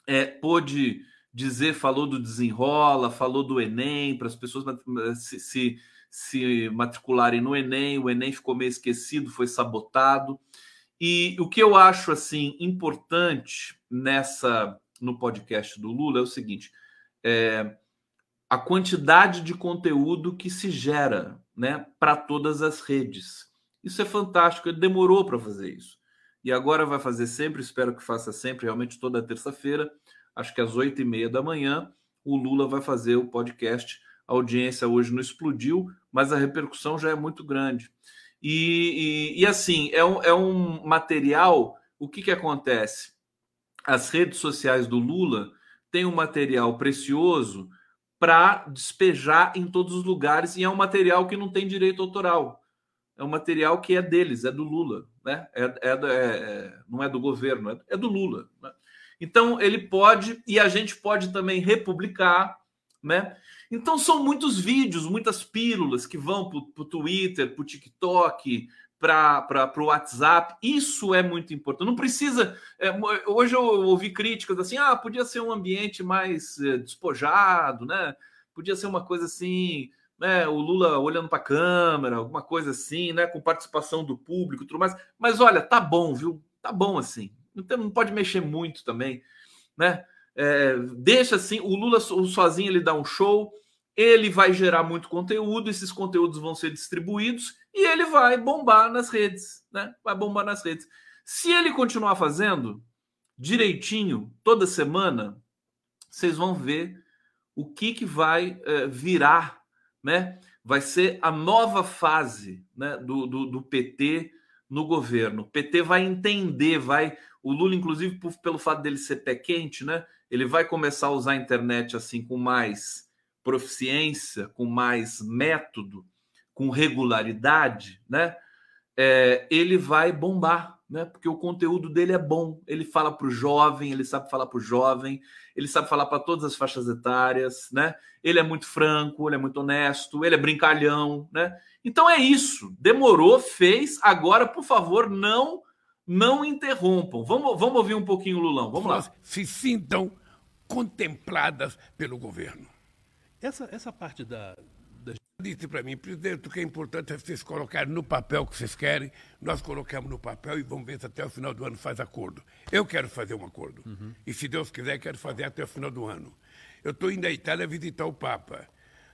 é, pôde dizer, falou do desenrola, falou do Enem para as pessoas se, se, se matricularem no Enem. O Enem ficou meio esquecido, foi sabotado. E o que eu acho assim importante nessa no podcast do Lula é o seguinte: é, a quantidade de conteúdo que se gera, né, para todas as redes. Isso é fantástico. Ele demorou para fazer isso e agora vai fazer sempre. Espero que faça sempre, realmente toda terça-feira, acho que às oito e meia da manhã, o Lula vai fazer o podcast. A audiência hoje não explodiu, mas a repercussão já é muito grande. E, e, e assim, é um, é um material. O que, que acontece? As redes sociais do Lula têm um material precioso para despejar em todos os lugares, e é um material que não tem direito autoral. É um material que é deles, é do Lula, né? É, é, é não é do governo, é, é do Lula. Né? Então ele pode, e a gente pode também republicar, né? Então são muitos vídeos, muitas pílulas que vão para o Twitter, para o TikTok, para o WhatsApp. Isso é muito importante. Não precisa. É, hoje eu ouvi críticas assim: ah, podia ser um ambiente mais é, despojado, né? Podia ser uma coisa assim. Né, o Lula olhando para a câmera, alguma coisa assim, né, com participação do público tudo mais. Mas olha, tá bom, viu? Tá bom assim. Então não pode mexer muito também, né? É, deixa assim, o Lula sozinho ele dá um show, ele vai gerar muito conteúdo, esses conteúdos vão ser distribuídos e ele vai bombar nas redes, né? Vai bombar nas redes. Se ele continuar fazendo direitinho toda semana, vocês vão ver o que, que vai é, virar, né? Vai ser a nova fase né, do, do, do PT no governo. O PT vai entender, vai. O Lula, inclusive, por, pelo fato dele ser pé quente, né? Ele vai começar a usar a internet assim com mais proficiência, com mais método, com regularidade, né? É, ele vai bombar, né? Porque o conteúdo dele é bom. Ele fala para o jovem, ele sabe falar para o jovem, ele sabe falar para todas as faixas etárias, né? Ele é muito franco, ele é muito honesto, ele é brincalhão, né? Então é isso. Demorou, fez. Agora, por favor, não não interrompam. Vamos, vamos ouvir um pouquinho o Lulão. Vamos lá.
Se sintam contempladas pelo governo.
Essa, essa parte da, da...
Disse para mim, presidente, o que é importante é vocês colocarem no papel o que vocês querem. Nós colocamos no papel e vamos ver se até o final do ano faz acordo. Eu quero fazer um acordo. Uhum. E se Deus quiser, quero fazer até o final do ano. Eu estou indo à Itália visitar o Papa.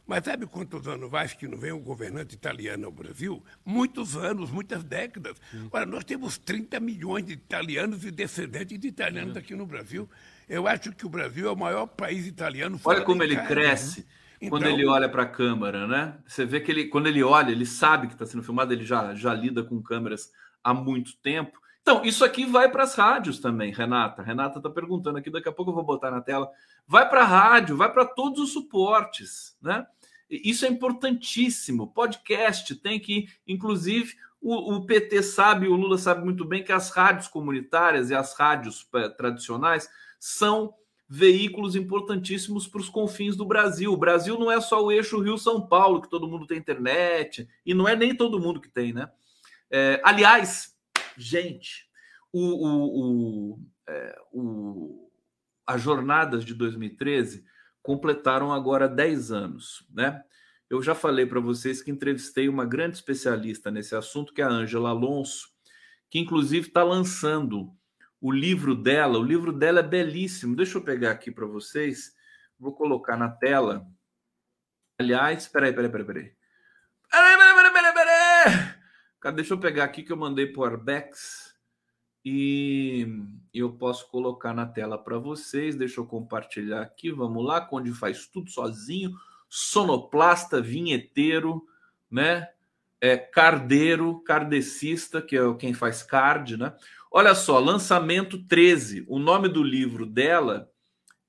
Mas sabe quantos anos faz que não vem um governante italiano ao Brasil? Muitos anos, muitas décadas. Sim. Olha, nós temos 30 milhões de italianos e descendentes de italianos aqui no Brasil. Eu acho que o Brasil é o maior país italiano.
Olha como ele cresce. Né? Então, quando ele olha para a câmera, né? Você vê que ele, quando ele olha, ele sabe que está sendo filmado, ele já, já lida com câmeras há muito tempo. Então, isso aqui vai para as rádios também, Renata. Renata está perguntando aqui, daqui a pouco eu vou botar na tela. Vai para a rádio, vai para todos os suportes, né? Isso é importantíssimo. Podcast tem que, inclusive, o, o, PT sabe, o Lula sabe muito bem que as rádios comunitárias e as rádios eh, tradicionais são veículos importantíssimos para os confins do Brasil. O Brasil não é só o eixo Rio-São Paulo, que todo mundo tem internet, e não é nem todo mundo que tem, né? É, aliás, gente, o, o, o, é, o, as jornadas de 2013 completaram agora 10 anos, né? Eu já falei para vocês que entrevistei uma grande especialista nesse assunto, que é a Ângela Alonso, que inclusive está lançando o livro dela. O livro dela é belíssimo. Deixa eu pegar aqui para vocês. Vou colocar na tela. Aliás, peraí, peraí, peraí, peraí. Peraí, peraí, peraí, peraí. Cara, deixa eu pegar aqui que eu mandei para o Arbex. e eu posso colocar na tela para vocês. Deixa eu compartilhar aqui. Vamos lá, Conde faz tudo sozinho, sonoplasta, vinheteiro, né? É, cardeiro, cardecista, que é quem faz card, né? Olha só, lançamento 13. O nome do livro dela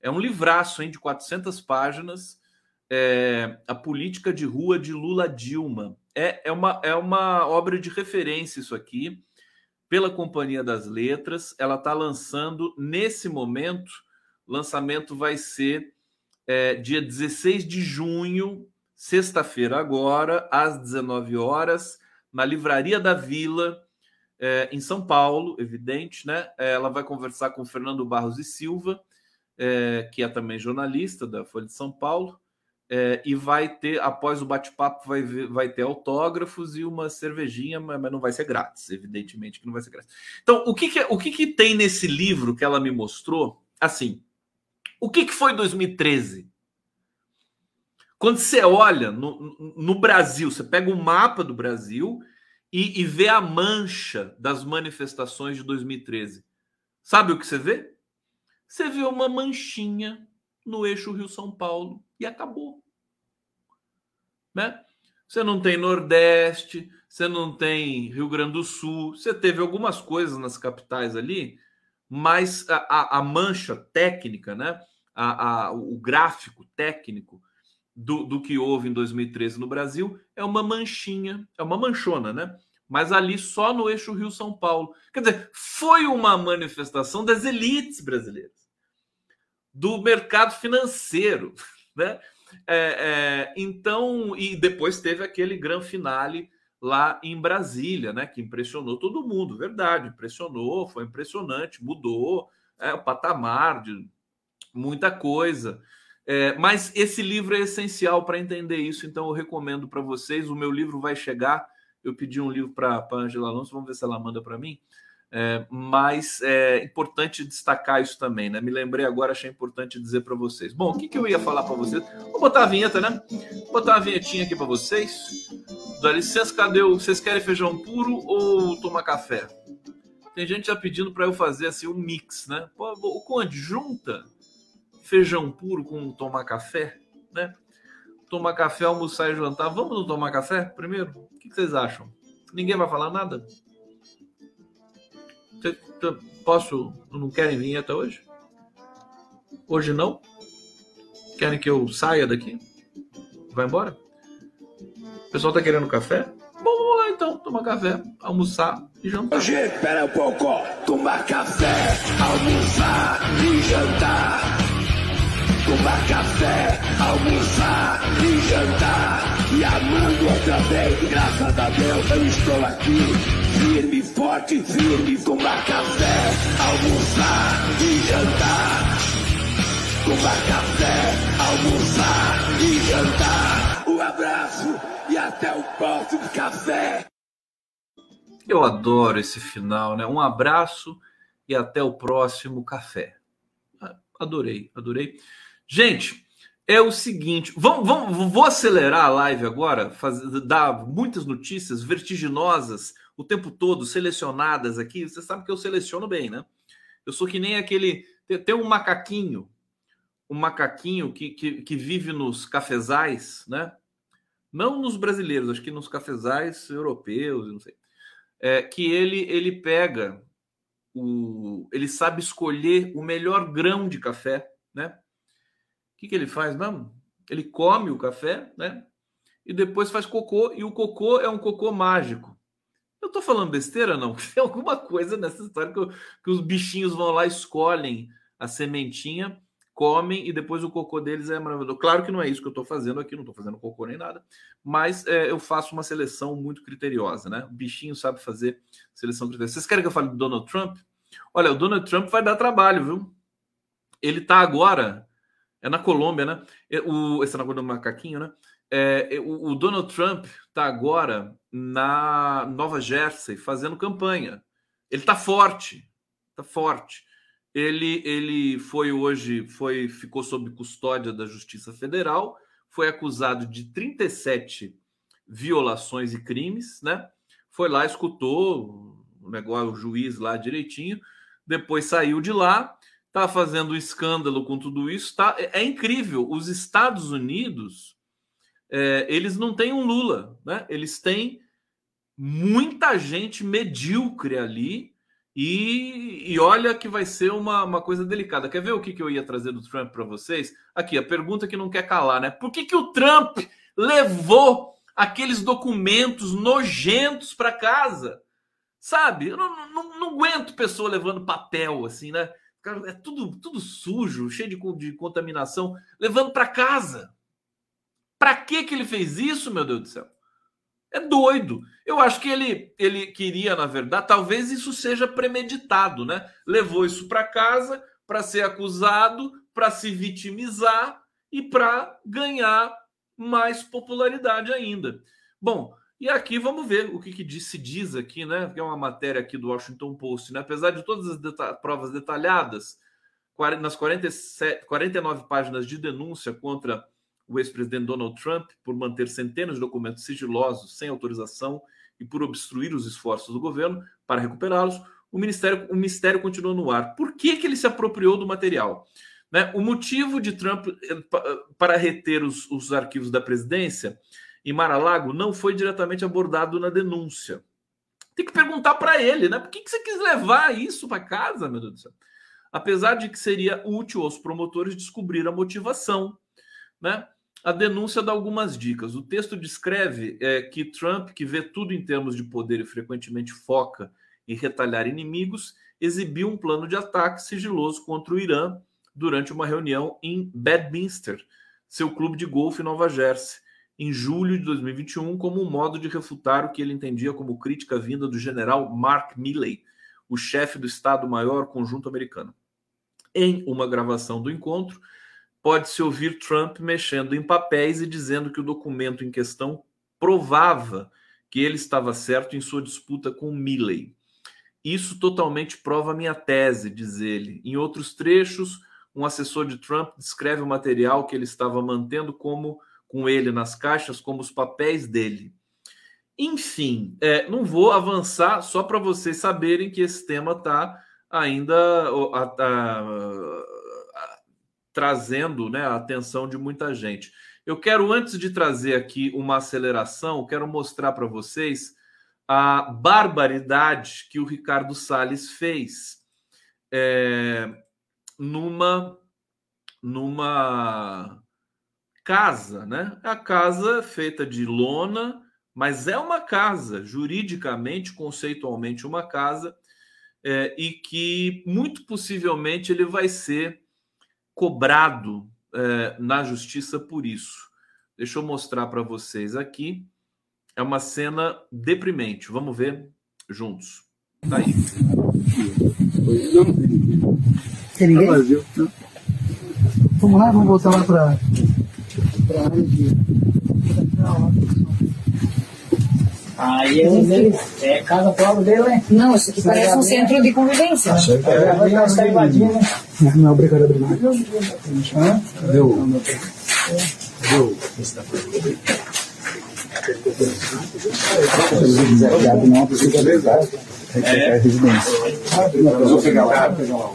é um livraço hein, de 400 páginas. É, a política de rua de Lula Dilma. É, é, uma, é uma obra de referência isso aqui, pela Companhia das Letras. Ela está lançando nesse momento. O lançamento vai ser é, dia 16 de junho, sexta-feira, agora, às 19 horas, na Livraria da Vila, é, em São Paulo, evidente, né? É, ela vai conversar com Fernando Barros e Silva, é, que é também jornalista da Folha de São Paulo, é, e vai ter, após o bate-papo, vai, vai ter autógrafos e uma cervejinha, mas não vai ser grátis, evidentemente que não vai ser grátis. Então, o que, que o que, que tem nesse livro que ela me mostrou? Assim, o que, que foi 2013? Quando você olha no, no Brasil, você pega o um mapa do Brasil e, e vê a mancha das manifestações de 2013. Sabe o que você vê? Você vê uma manchinha no eixo Rio-São Paulo e acabou. Né? Você não tem Nordeste, você não tem Rio Grande do Sul, você teve algumas coisas nas capitais ali, mas a, a, a mancha técnica, né? A, a, o gráfico técnico do, do que houve em 2013 no Brasil é uma manchinha, é uma manchona, né? Mas ali só no eixo Rio-São Paulo. Quer dizer, foi uma manifestação das elites brasileiras, do mercado financeiro, né? É, é, então, e depois teve aquele grande finale lá em Brasília, né? Que impressionou todo mundo, verdade, impressionou, foi impressionante, mudou é, o patamar de muita coisa. É, mas esse livro é essencial para entender isso, então eu recomendo para vocês. O meu livro vai chegar. Eu pedi um livro para a Angela Alonso, vamos ver se ela manda para mim. É, mas é importante destacar isso também, né? Me lembrei agora, achei importante dizer para vocês. Bom, o que, que eu ia falar para vocês? Vou botar a vinheta, né? Vou botar uma vinhetinha aqui para vocês. Dá licença, cadê o. Vocês querem feijão puro ou tomar café? Tem gente já pedindo para eu fazer assim um mix, né? Pô, o Conde, junta feijão puro com tomar café, né? Tomar café, almoçar e jantar. Vamos tomar café primeiro? O que vocês acham? Ninguém vai falar nada? Posso? Não querem vinheta hoje? Hoje não? Querem que eu saia daqui? Vai embora? O pessoal tá querendo café? Bom, vamos lá então, tomar café, almoçar e jantar.
Hoje, espera um pouco, tomar café, almoçar e jantar tomar café, almoçar e jantar. E amando outra vez, graças a Deus eu estou aqui. Firme, forte, firme, tomar café, almoçar e jantar. Tomar café, almoçar e jantar. Um abraço e até o próximo café.
Eu adoro esse final, né? Um abraço e até o próximo café. Adorei, adorei. Gente, é o seguinte, vamos, vamos, vou acelerar a live agora, fazer, dar muitas notícias vertiginosas o tempo todo, selecionadas aqui. Você sabe que eu seleciono bem, né? Eu sou que nem aquele. Tem, um macaquinho, um macaquinho que, que, que vive nos cafezais, né? Não nos brasileiros, acho que nos cafezais europeus, não sei. É, que ele, ele pega o. Ele sabe escolher o melhor grão de café, né? Que, que ele faz mesmo? Ele come o café, né? E depois faz cocô, e o cocô é um cocô mágico. Eu tô falando besteira, não? Tem alguma coisa nessa história que, que os bichinhos vão lá, escolhem a sementinha, comem e depois o cocô deles é maravilhoso. Claro que não é isso que eu tô fazendo aqui, não tô fazendo cocô nem nada, mas é, eu faço uma seleção muito criteriosa, né? O bichinho sabe fazer seleção criteriosa. Vocês querem que eu fale do Donald Trump? Olha, o Donald Trump vai dar trabalho, viu? Ele tá agora é na Colômbia, né? O, esse negócio do macaquinho, né? É, o, o Donald Trump está agora na Nova Jersey fazendo campanha. Ele está forte, está forte. Ele, ele foi hoje, foi ficou sob custódia da Justiça Federal, foi acusado de 37 violações e crimes, né? Foi lá, escutou negócio, o juiz lá direitinho, depois saiu de lá, está fazendo escândalo com tudo isso. Tá, é, é incrível. Os Estados Unidos, é, eles não têm um Lula, né? Eles têm muita gente medíocre ali. E, e olha que vai ser uma, uma coisa delicada. Quer ver o que, que eu ia trazer do Trump para vocês? Aqui, a pergunta que não quer calar, né? Por que, que o Trump levou aqueles documentos nojentos para casa? Sabe? Eu não, não, não, aguento pessoa levando papel assim, né? É tudo, tudo sujo, cheio de, de contaminação, levando para casa. Para que que ele fez isso, meu Deus do céu? É doido. Eu acho que ele, ele queria, na verdade, talvez isso seja premeditado, né? Levou isso para casa para ser acusado, para se vitimizar e para ganhar mais popularidade ainda. Bom, e aqui vamos ver o que, que diz, se diz aqui, né? Que é uma matéria aqui do Washington Post, né? Apesar de todas as deta provas detalhadas, nas 47, 49 páginas de denúncia contra o ex-presidente Donald Trump por manter centenas de documentos sigilosos sem autorização e por obstruir os esforços do governo para recuperá-los, o ministério, o mistério continua no ar. Por que, que ele se apropriou do material? Né? O motivo de Trump eh, para reter os, os arquivos da presidência em Mar-a-Lago não foi diretamente abordado na denúncia. Tem que perguntar para ele, né? Por que, que você quis levar isso para casa, meu Deus do céu? Apesar de que seria útil aos promotores descobrir a motivação, né? A denúncia dá algumas dicas. O texto descreve é, que Trump, que vê tudo em termos de poder e frequentemente foca em retalhar inimigos, exibiu um plano de ataque sigiloso contra o Irã durante uma reunião em Bedminster, seu clube de golfe em Nova Jersey, em julho de 2021 como um modo de refutar o que ele entendia como crítica vinda do general Mark Milley, o chefe do Estado-Maior Conjunto Americano. Em uma gravação do encontro, pode-se ouvir Trump mexendo em papéis e dizendo que o documento em questão provava que ele estava certo em sua disputa com Milley. Isso totalmente prova minha tese, diz ele. Em outros trechos, um assessor de Trump descreve o material que ele estava mantendo como com ele nas caixas como os papéis dele. Enfim, é, não vou avançar só para vocês saberem que esse tema está ainda a, a, a, trazendo né, a atenção de muita gente. Eu quero, antes de trazer aqui uma aceleração, quero mostrar para vocês a barbaridade que o Ricardo Salles fez é, numa numa casa, né? A casa feita de lona, mas é uma casa, juridicamente, conceitualmente, uma casa, é, e que muito possivelmente ele vai ser cobrado é, na justiça por isso. Deixa eu mostrar para vocês aqui. É uma cena deprimente. Vamos ver juntos. Tá aí.
Tem ninguém? Vamos lá, vamos voltar lá para Aí é, é casa própria dele, né? Não, isso aqui parece um centro de convivência. Achei que era. Vai estar invadindo, né? Não, obrigado, obrigado. Cadê o. Cadê o. Se quiser abrir, não precisa abrir. É residência. Vou pegar lá. Vou pegar lá.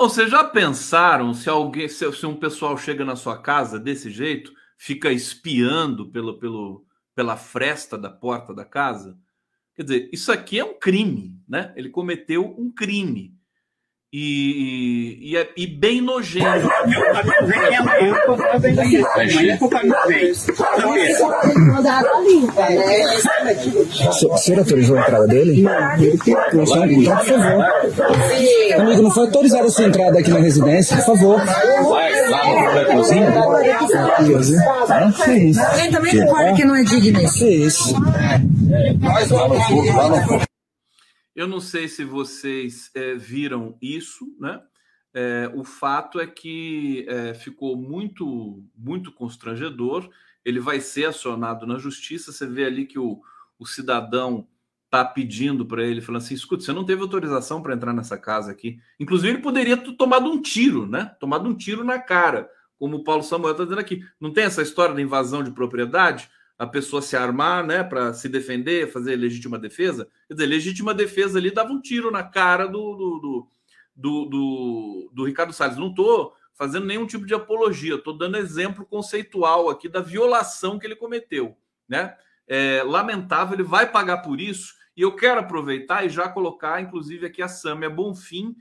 Vocês já pensaram se alguém, se, se, um pessoal chega na sua casa desse jeito, fica espiando pelo, pelo, pela fresta da porta da casa? Quer dizer, isso aqui é um crime, né? Ele cometeu um crime e, e, é, e bem nojento.
O senhor autorizou a entrada dele? Então, por favor. Amigo, não foi autorizada a sua entrada aqui na residência, por favor. Vai lá na cozinha.
Alguém também concorda que não é digno isso?
Que isso? Nós
vamos lá no eu não sei se vocês é, viram isso, né? É, o fato é que é, ficou muito, muito constrangedor. Ele vai ser acionado na justiça. Você vê ali que o, o cidadão está pedindo para ele, falando assim: escuta, você não teve autorização para entrar nessa casa aqui. Inclusive, ele poderia ter tomado um tiro, né? Tomado um tiro na cara, como o Paulo Samuel está dizendo aqui. Não tem essa história da invasão de propriedade? A pessoa se armar, né, para se defender, fazer legítima defesa. Quer dizer, legítima defesa ali dava um tiro na cara do, do, do, do, do Ricardo Salles. Não estou fazendo nenhum tipo de apologia, estou dando exemplo conceitual aqui da violação que ele cometeu, né? É, lamentável, ele vai pagar por isso. E eu quero aproveitar e já colocar, inclusive, aqui a Sâmia Bonfim,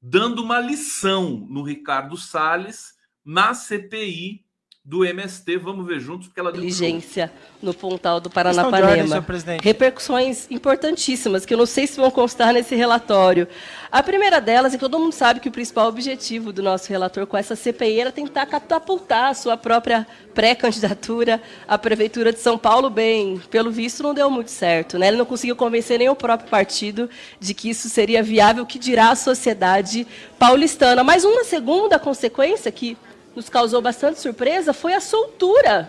dando uma lição no Ricardo Salles na CPI do MST. Vamos ver juntos, porque ela
Inteligência no Pontal do Paranapanema. Repercussões importantíssimas, que eu não sei se vão constar nesse relatório. A primeira delas é que todo mundo sabe que o principal objetivo do nosso relator com essa CPI era tentar catapultar a sua própria pré-candidatura à Prefeitura de São Paulo. Bem, pelo visto, não deu muito certo. Né? Ele não conseguiu convencer nem o próprio partido de que isso seria viável, que dirá a sociedade paulistana. Mas uma segunda consequência que nos causou bastante surpresa foi a soltura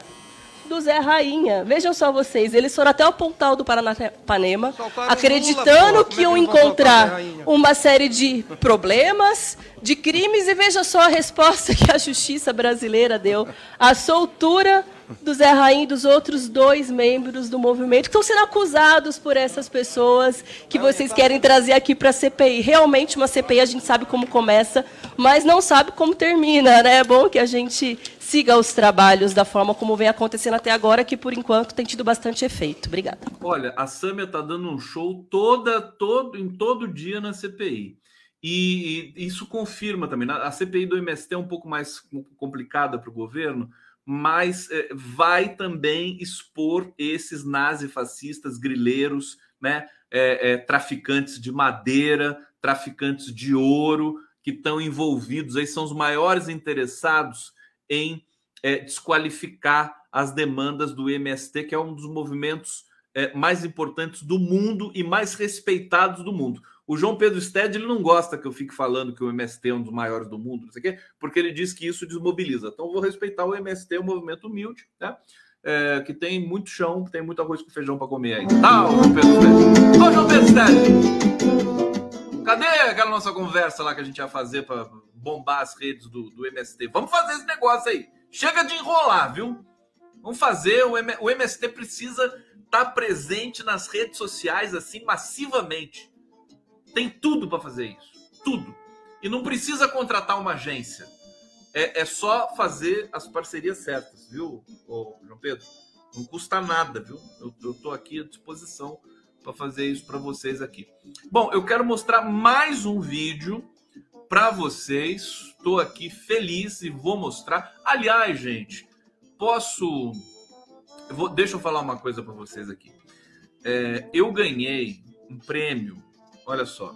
do Zé Rainha. Vejam só vocês, eles foram até o Pontal do Paranapanema, acreditando Lula, que iam encontrar uma série de problemas, de crimes, e veja só a resposta que a justiça brasileira deu. A soltura do Zé Rainha e dos outros dois membros do movimento que estão sendo acusados por essas pessoas que vocês querem trazer aqui para a CPI. Realmente, uma CPI a gente sabe como começa, mas não sabe como termina. Né? É bom que a gente siga os trabalhos da forma como vem acontecendo até agora, que por enquanto tem tido bastante efeito. Obrigada.
Olha, a Sâmia está dando um show toda, todo, em todo dia na CPI. E, e isso confirma também. A CPI do MST é um pouco mais complicada para o governo, mas é, vai também expor esses nazifascistas grileiros, né, é, é, traficantes de madeira, traficantes de ouro, que estão envolvidos, aí são os maiores interessados em é, desqualificar as demandas do MST, que é um dos movimentos é, mais importantes do mundo e mais respeitados do mundo. O João Pedro Sted ele não gosta que eu fique falando que o MST é um dos maiores do mundo, não sei o quê, porque ele diz que isso desmobiliza. Então, vou respeitar o MST, um movimento humilde, né? É, que tem muito chão, que tem muito arroz com feijão para comer aí. Tá, João Pedro Sted. Ô, João Pedro Sted! Cadê aquela nossa conversa lá que a gente ia fazer para bombar as redes do, do MST? Vamos fazer esse negócio aí. Chega de enrolar, viu? Vamos fazer. O, M, o MST precisa estar tá presente nas redes sociais assim massivamente tem tudo para fazer isso. Tudo. E não precisa contratar uma agência. É, é só fazer as parcerias certas, viu, ô, João Pedro? Não custa nada, viu? Eu estou aqui à disposição para fazer isso para vocês aqui. Bom, eu quero mostrar mais um vídeo para vocês. Estou aqui feliz e vou mostrar. Aliás, gente, posso. Eu vou... Deixa eu falar uma coisa para vocês aqui. É, eu ganhei um prêmio Olha só.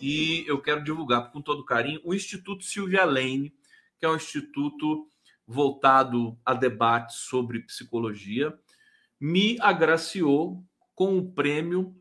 E eu quero divulgar com todo carinho o Instituto Silvia Lane, que é um instituto voltado a debates sobre psicologia, me agraciou com o prêmio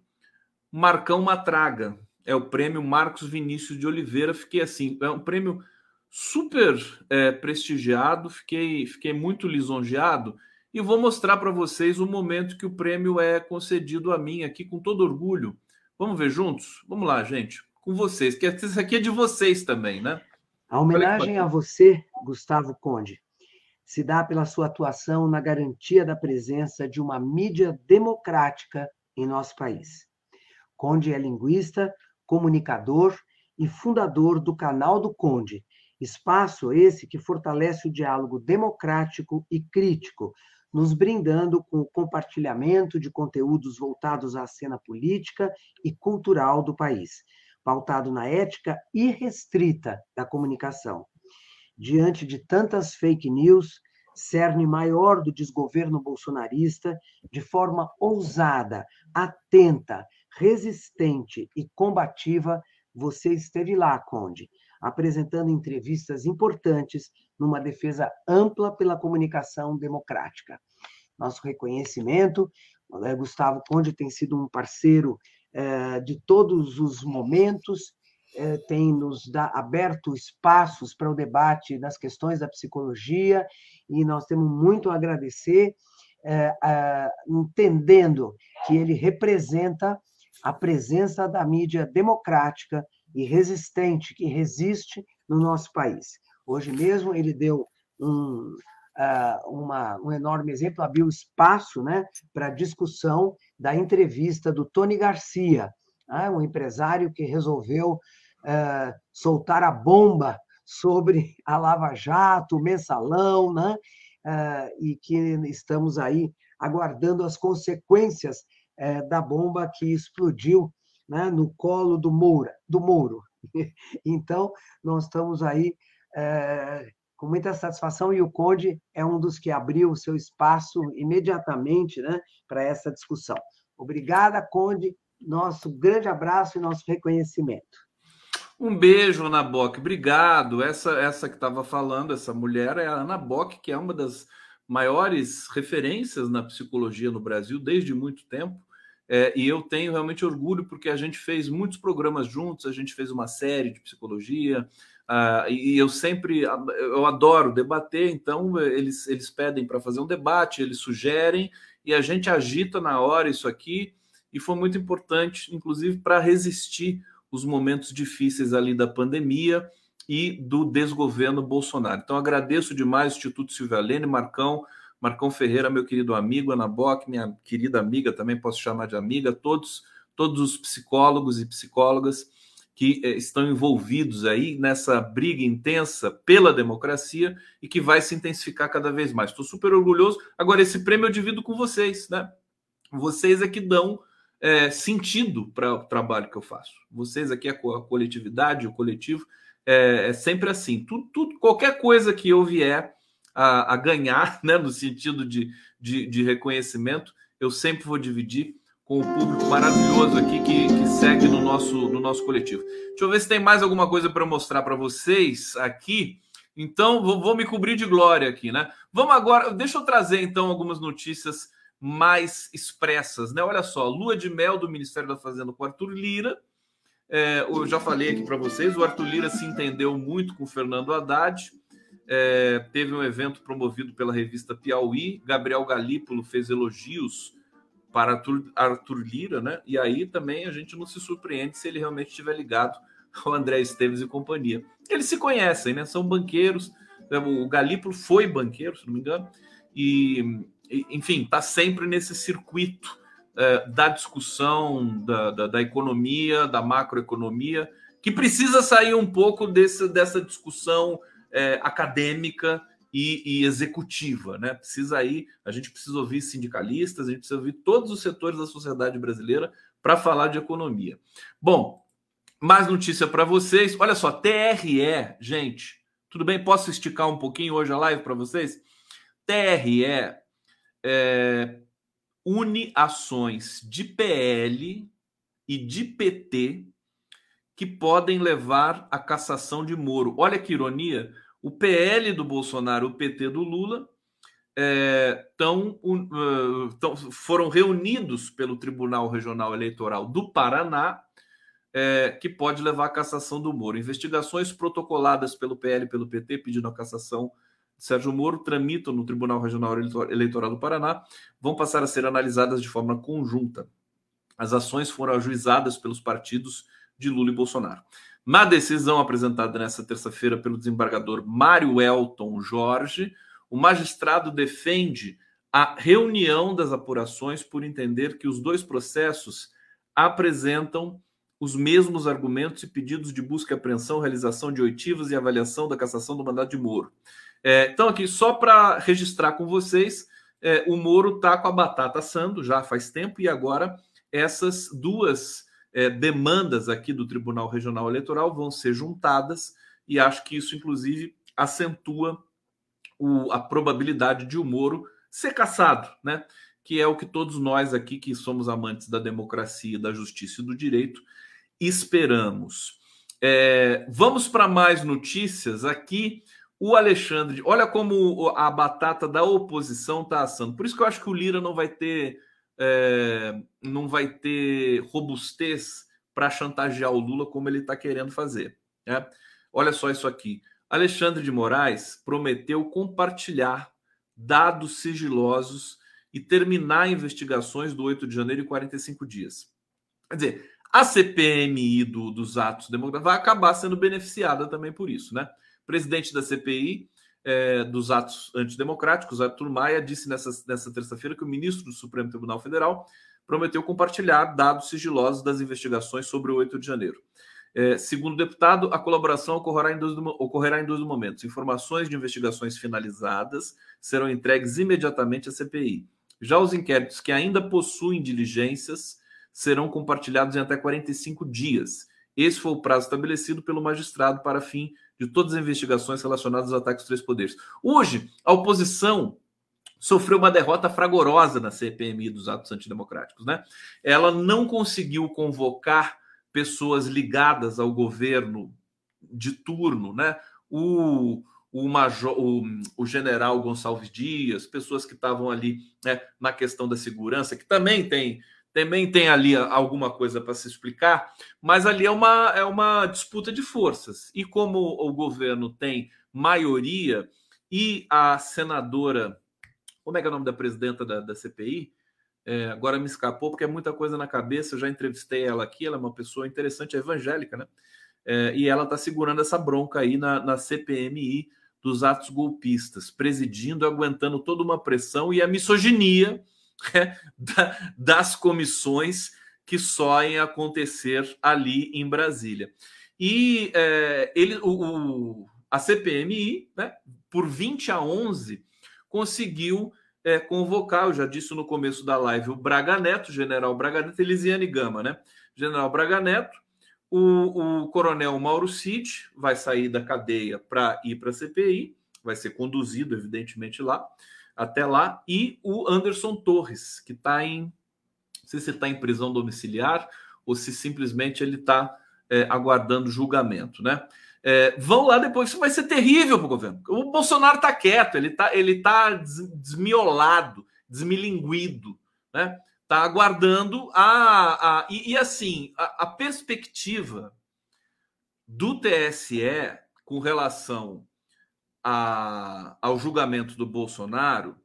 Marcão Matraga. É o prêmio Marcos Vinícius de Oliveira. Fiquei assim, é um prêmio super é, prestigiado, fiquei, fiquei muito lisonjeado e vou mostrar para vocês o momento que o prêmio é concedido a mim aqui com todo orgulho. Vamos ver juntos? Vamos lá, gente, com vocês, que isso aqui é de vocês também, né?
A homenagem a você, Gustavo Conde, se dá pela sua atuação na garantia da presença de uma mídia democrática em nosso país. Conde é linguista, comunicador e fundador do Canal do Conde, espaço esse que fortalece o diálogo democrático e crítico nos brindando com o compartilhamento de conteúdos voltados à cena política e cultural do país, pautado na ética irrestrita da comunicação. Diante de tantas fake news, cerne maior do desgoverno bolsonarista, de forma ousada, atenta, resistente e combativa, você esteve lá, Conde, apresentando entrevistas importantes numa defesa ampla pela comunicação democrática. Nosso reconhecimento, né, Gustavo Conde tem sido um parceiro eh, de todos os momentos, eh, tem nos aberto espaços para o debate das questões da psicologia, e nós temos muito a agradecer, eh, entendendo que ele representa a presença da mídia democrática e resistente, que resiste no nosso país. Hoje mesmo ele deu um, uh, uma, um enorme exemplo, abriu espaço né, para discussão da entrevista do Tony Garcia, né, um empresário que resolveu uh, soltar a bomba sobre a Lava Jato, o mensalão, né, uh, e que estamos aí aguardando as consequências da bomba que explodiu né, no colo do Moura, do Mouro. Então, nós estamos aí é, com muita satisfação e o Conde é um dos que abriu o seu espaço imediatamente né, para essa discussão. Obrigada, Conde. Nosso grande abraço e nosso reconhecimento.
Um beijo, Ana Bock. Obrigado. Essa, essa que estava falando, essa mulher é a Ana Bock, que é uma das maiores referências na psicologia no Brasil desde muito tempo. É, e eu tenho realmente orgulho porque a gente fez muitos programas juntos, a gente fez uma série de psicologia, uh, e eu sempre eu adoro debater, então eles, eles pedem para fazer um debate, eles sugerem, e a gente agita na hora isso aqui, e foi muito importante, inclusive, para resistir os momentos difíceis ali da pandemia e do desgoverno Bolsonaro. Então agradeço demais o Instituto Silvia Lene, Marcão, Marcão Ferreira, meu querido amigo, Ana Bock, minha querida amiga, também posso chamar de amiga, todos, todos os psicólogos e psicólogas que eh, estão envolvidos aí nessa briga intensa pela democracia e que vai se intensificar cada vez mais. Estou super orgulhoso. Agora, esse prêmio eu divido com vocês, né? Vocês é que dão é, sentido para o trabalho que eu faço. Vocês aqui, a, a coletividade, o coletivo, é, é sempre assim. Tudo, tudo, qualquer coisa que eu vier a, a ganhar, né, no sentido de, de, de, reconhecimento, eu sempre vou dividir com o público maravilhoso aqui que, que segue no nosso, no nosso coletivo. Deixa eu ver se tem mais alguma coisa para mostrar para vocês aqui. Então, vou, vou, me cobrir de glória aqui, né? Vamos agora, deixa eu trazer então algumas notícias mais expressas, né? Olha só, lua de mel do Ministério da Fazenda com Arthur Lira. É, eu já falei aqui para vocês, o Arthur Lira se entendeu muito com o Fernando Haddad é, teve um evento promovido pela revista Piauí. Gabriel Galípolo fez elogios para Arthur, Arthur Lira, né? E aí também a gente não se surpreende se ele realmente estiver ligado ao André Esteves e companhia. Eles se conhecem, né? São banqueiros. O Galípolo foi banqueiro, se não me engano, e, enfim, está sempre nesse circuito é, da discussão da, da, da, economia, da macroeconomia, que precisa sair um pouco desse, dessa discussão é, acadêmica e, e, executiva, né? Precisa aí, a gente precisa ouvir sindicalistas, a gente precisa ouvir todos os setores da sociedade brasileira para falar de economia. Bom, mais notícia para vocês. Olha só, TRE, gente, tudo bem? Posso esticar um pouquinho hoje a live para vocês? TRE é, une ações de PL e de PT que podem levar à cassação de Moro. Olha que ironia o PL do Bolsonaro, o PT do Lula, é, tão, uh, tão, foram reunidos pelo Tribunal Regional Eleitoral do Paraná, é, que pode levar à cassação do Moro. Investigações protocoladas pelo PL e pelo PT pedindo a cassação de Sérgio Moro tramitam no Tribunal Regional Eleitoral do Paraná, vão passar a ser analisadas de forma conjunta. As ações foram ajuizadas pelos partidos de Lula e Bolsonaro. Na decisão apresentada nesta terça-feira pelo desembargador Mário Elton Jorge, o magistrado defende a reunião das apurações por entender que os dois processos apresentam os mesmos argumentos e pedidos de busca e apreensão, realização de oitivas e avaliação da cassação do mandato de Moro. É, então, aqui, só para registrar com vocês, é, o Moro está com a batata assando já faz tempo e agora essas duas é, demandas aqui do Tribunal Regional Eleitoral vão ser juntadas e acho que isso, inclusive, acentua o, a probabilidade de o Moro ser caçado, né? Que é o que todos nós aqui, que somos amantes da democracia, da justiça e do direito, esperamos. É, vamos para mais notícias aqui. O Alexandre, olha como a batata da oposição está assando. Por isso que eu acho que o Lira não vai ter é, não vai ter robustez para chantagear o Lula como ele está querendo fazer. Né? Olha só isso aqui. Alexandre de Moraes prometeu compartilhar dados sigilosos e terminar investigações do 8 de janeiro em 45 dias. Quer dizer, a CPMI do, dos atos democráticos vai acabar sendo beneficiada também por isso, né? Presidente da CPI é, dos atos antidemocráticos, Arthur Maia, disse nessa, nessa terça-feira que o ministro do Supremo Tribunal Federal prometeu compartilhar dados sigilosos das investigações sobre o 8 de janeiro. É, segundo o deputado, a colaboração ocorrerá em, dois, ocorrerá em dois momentos. Informações de investigações finalizadas serão entregues imediatamente à CPI. Já os inquéritos que ainda possuem diligências serão compartilhados em até 45 dias. Esse foi o prazo estabelecido pelo magistrado para fim de todas as investigações relacionadas aos ataques dos três poderes. Hoje, a oposição sofreu uma derrota fragorosa na CPMI dos atos antidemocráticos. Né? Ela não conseguiu convocar pessoas ligadas ao governo de turno, né? O, o, major, o, o general Gonçalves Dias, pessoas que estavam ali né, na questão da segurança, que também tem também tem ali alguma coisa para se explicar, mas ali é uma, é uma disputa de forças. E como o governo tem maioria e a senadora, como é que é o nome da presidenta da, da CPI? É, agora me escapou porque é muita coisa na cabeça. Eu já entrevistei ela aqui, ela é uma pessoa interessante, é evangélica, né? É, e ela está segurando essa bronca aí na, na CPMI dos atos golpistas, presidindo, aguentando toda uma pressão e a misoginia né, das comissões que soem acontecer ali em Brasília. E é, ele, o, o, a CPMI, né, por 20 a 11, conseguiu é, convocar, eu já disse no começo da live, o Braga Neto, general Braga Neto, Elisiane Gama, né? General Braga Neto, o, o coronel Mauro Cid vai sair da cadeia para ir para a CPI, vai ser conduzido, evidentemente, lá até lá, e o Anderson Torres, que está em. Não sei se está em prisão domiciliar ou se simplesmente ele está é, aguardando julgamento, né? É, vão lá depois, isso vai ser terrível para o governo. O Bolsonaro está quieto, ele está ele tá desmiolado, desmilinguido, né? Está aguardando a. a e, e assim, a, a perspectiva do TSE com relação a, ao julgamento do Bolsonaro,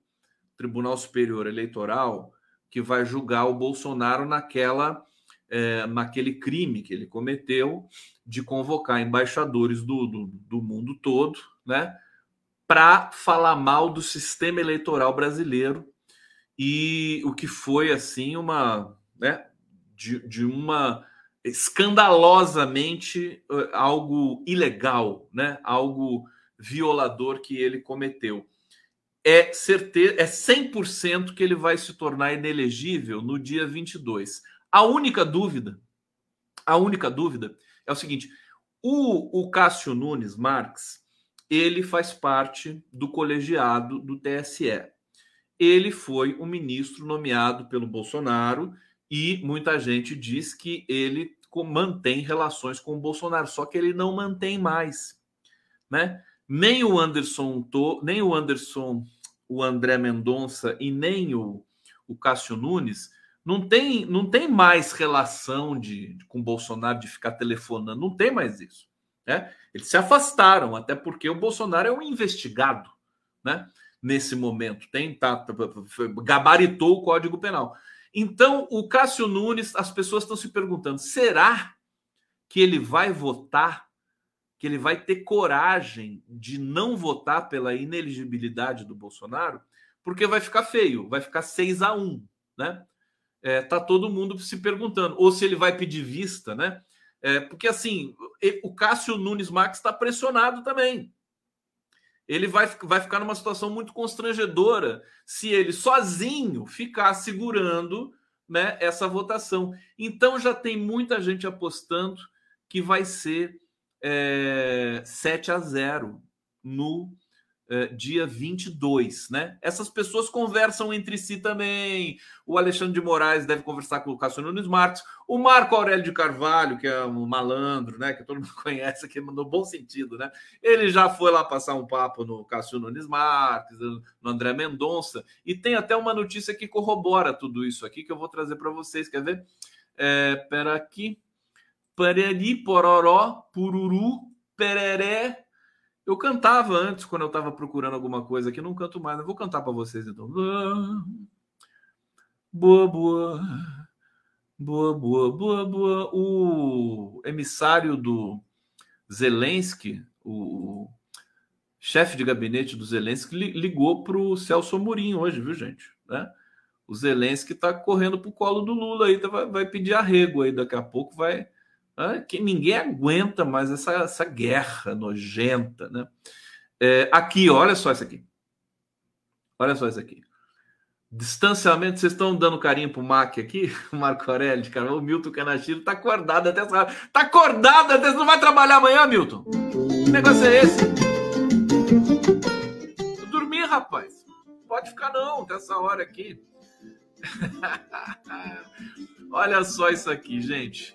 Tribunal Superior Eleitoral, que vai julgar o Bolsonaro naquela é, naquele crime que ele cometeu de convocar embaixadores do, do, do mundo todo, né, para falar mal do sistema eleitoral brasileiro. E o que foi assim uma, né, de, de uma escandalosamente eh, algo ilegal, né, algo violador que ele cometeu. É certeza, é 100% que ele vai se tornar inelegível no dia 22. A única dúvida, a única dúvida é o seguinte: o, o Cássio Nunes Marques, ele faz parte do colegiado do TSE. Ele foi o ministro nomeado pelo Bolsonaro e muita gente diz que ele mantém relações com o Bolsonaro, só que ele não mantém mais, né? Nem o Anderson, nem o Anderson, o André Mendonça e nem o, o Cássio Nunes não tem, não tem mais relação de, de com Bolsonaro de ficar telefonando, não tem mais isso. Né? Eles se afastaram, até porque o Bolsonaro é um investigado né? nesse momento. Tem, tá, tá, tá gabaritou o Código Penal. Então, o Cássio Nunes, as pessoas estão se perguntando: será que ele vai votar que ele vai ter coragem de não votar pela ineligibilidade do Bolsonaro, porque vai ficar feio, vai ficar 6 a 1 né? É, tá todo mundo se perguntando, ou se ele vai pedir vista, né? É, porque assim, o Cássio Nunes Max está pressionado também. Ele vai, vai ficar numa situação muito constrangedora se ele sozinho ficar segurando né, essa votação. Então já tem muita gente apostando que vai ser é, 7 a 0 no é, dia 22, né? Essas pessoas conversam entre si também. O Alexandre de Moraes deve conversar com o Cássio Nunes Marques, o Marco Aurélio de Carvalho, que é um malandro, né? Que todo mundo conhece aqui no bom sentido, né? Ele já foi lá passar um papo no Cássio Nunes Marques, no André Mendonça, e tem até uma notícia que corrobora tudo isso aqui que eu vou trazer para vocês. Quer ver? É, pera aqui. Parari, pororó, pururu, pereré. Eu cantava antes, quando eu estava procurando alguma coisa aqui, não canto mais. Eu vou cantar para vocês então. Boa, boa. Boa, boa, boa, boa. O emissário do Zelensky, o chefe de gabinete do Zelensky, ligou para o Celso Amorim hoje, viu, gente? Né? O Zelensky está correndo para o colo do Lula aí, vai, vai, pedir arrego aí daqui a pouco, vai. Né? Que ninguém aguenta mais essa, essa guerra nojenta, né? É, aqui, olha só isso aqui. Olha só isso aqui. Distanciamento, vocês estão dando carinho pro Mac aqui? Marco Aurélio, cara, o Milton Canachiro tá acordado até essa hora. Tá acordado até. Não vai trabalhar amanhã, Milton? Que negócio é esse? Dormir, rapaz. Pode ficar não, dessa hora aqui. Olha só isso aqui, gente.